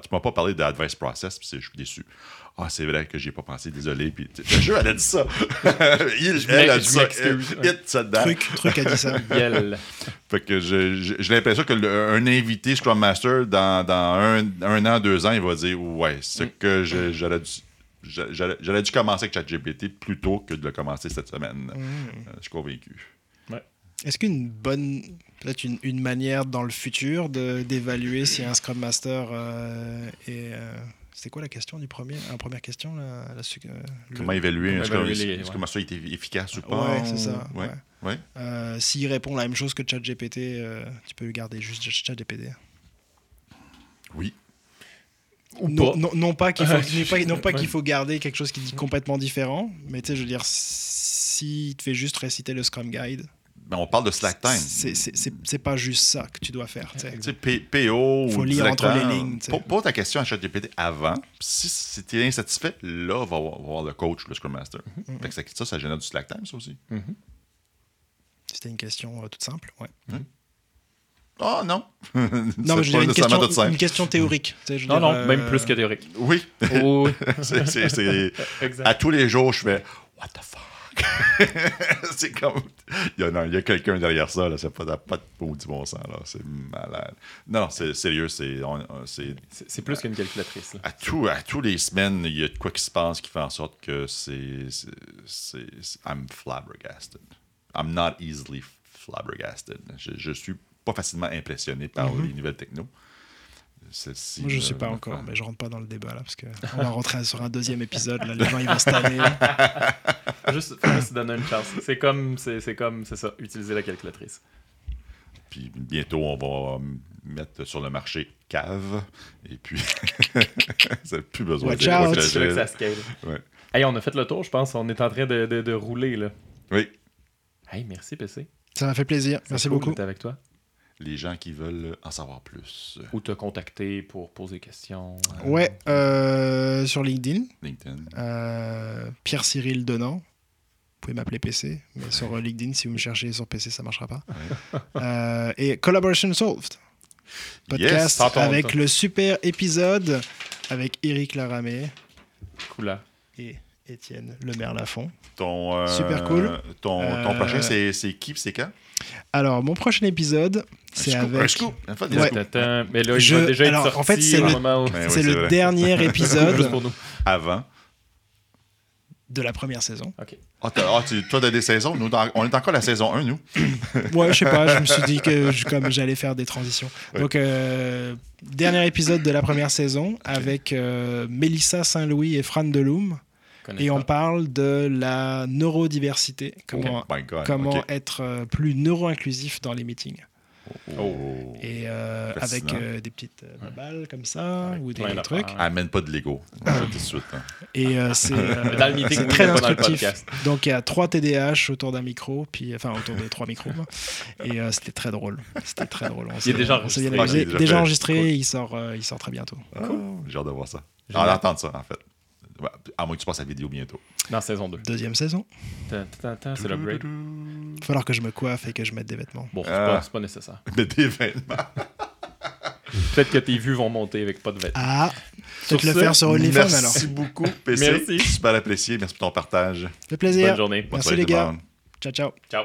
tu m'as pas parlé d'advice process, puis c'est- je suis déçu. Ah, c'est vrai que j'ai pas pensé, désolé. Puis, je te jure, elle a dit ça. Il, elle a dit je ça. hit ça dedans. Truc, truc a dit ça. Fait que je- je- j'ai l'impression que le- un invité Scrum Master, dans, dans un, un an, deux ans, il va dire Ouais, ce Mm. que je- j'aurais dû. J'aurais j'aurais dû commencer avec ChatGPT plutôt que de le commencer cette semaine. Mm. Euh, je suis convaincu. Est-ce qu'une bonne, peut-être une, une manière dans le futur de- d'évaluer si un Scrum Master euh, est. euh, c'était quoi la question du premier La première question là, la su- euh, le- Comment évaluer un Scrum évaluer les- Est-ce que ouais. ma soeur était efficace ou pas? Ouais, c'est ça. Ouais. ouais. ouais. Euh, S'il répond la même chose que ChatGPT, euh, tu peux garder juste ChatGPT. Oui. Ou Non, pas. non, non pas qu'il faut, Ouais. non pas, non pas qu'il Ouais. faut garder quelque chose qui dit complètement différent, mais tu sais, je veux dire, s'il te fait juste réciter le Scrum Guide, Ben, on parle de Slack Time. c'est- c'est c'est- c'est pas juste ça que tu dois faire. tu PO Faut ou lire entre directeur, les lignes. Pose ta question à ChatGPT avant. Si, si tu es insatisfait, là, va voir, va voir le coach, le Scrum Master. Mm-hmm. Fait que ça, ça, ça génère du Slack Time, ça aussi. C'était une question euh, toute simple. Ouais. Oh non! Non, mais je une question, une question théorique. tu sais, je veux Non, dire, non, euh, même plus que théorique. Oui, Oh, à tous les jours, je fais What the fuck? c'est comme. Il y a, quelqu'un derrière ça, là, c'est pas, pas de maudit bon sens, là. C'est malade. Non, c'est sérieux, c'est. c'est plus qu'une calculatrice. là. à, tout, à tous les semaines, il y a de quoi qui se passe qui fait en sorte que c'est. I'm flabbergasted. I'm not easily flabbergasted. Je, je suis pas facilement impressionné par les nouvelles techno. Celle-ci. Moi, je euh, suis pas me encore, mais je rentre pas dans le débat là parce que on va rentrer sur un deuxième épisode. Là, les gens ils vont se tanner. Faut juste, juste donner une chance. C'est comme, c'est c'est comme, c'est ça, utiliser la calculatrice. Puis bientôt, on va euh, mettre sur le marché cave. Et puis, ça n'a plus besoin Watch de out. là que ça scale. Ouais. Hey, on a fait le tour, je pense. On est en train de, de, de rouler, là. Oui, Hey, merci, PC. Ça m'a fait plaisir. C'est Merci cool beaucoup. d'être avec toi. Les gens qui veulent en savoir plus. Ou te contacter pour poser des questions. euh, Ouais, euh, sur LinkedIn, LinkedIn. euh, Pierre Cyril Donant. Vous pouvez m'appeler PC, mais sur euh, LinkedIn, si vous me cherchez sur PC, ça marchera pas. Euh, et Collaboration Solved, podcast Yes, avec le super épisode avec Eric Laramé Cool, là. et Étienne Lemaire Lafont. Ton, euh, Super cool. Ton, ton Euh, prochain, c'est c'est qui c'est quand? Alors, mon prochain épisode, c'est Un scoop, avec. Un scoop. Ouais. Attends, mais là, il Je- va déjà alors, être en fait, c'est le- où- oui, dernier Juste épisode pour nous. Avant. de la première saison. OK. Ah, tu, toi, t'as des saisons? Nous, on est encore à la saison 1, nous. Ouais, je sais pas, je me suis dit que je- comme j'allais faire des transitions. Ouais. Donc, euh, dernier épisode de la première saison avec euh, Mélissa Saint-Louis et Fran Deloum. Connais Et on parle de la neurodiversité. Comment, God. comment être euh, plus neuro-inclusif dans les meetings. Oh. Et euh, avec euh, des petites euh, balles comme ça ou des d'affaires. trucs. Amène pas de Lego. Tout de suite. hein. Et c'est très instructif. Donc il y a trois TDAH autour d'un micro, puis enfin autour des trois micros. Et c'était très drôle. C'était très drôle. On s'est- déjà on enregistré. amusé. Ok, déjà enregistré. Il sort, il sort très bientôt. Ah, J'ai hâte de voir ça. J'ai Génial. hâte d'entendre ça, en fait. Ouais, à moins que tu passes la vidéo bientôt. Dans saison 2. Deuxième saison. C'est l'upgrade. Il va falloir que je me coiffe et que je mette des vêtements. Bon, c'est Ah. pas, c'est pas nécessaire. Mais des vêtements. Peut-être que tes vues vont monter avec pas de vêtements. Ah, peut-être le ce, faire sur OnlyFans alors. Merci beaucoup, PC. Merci. Super apprécié. Merci pour ton partage. Le plaisir. Bonne journée. Bonne Merci soirée les le gars. Ciao, ciao. Ciao.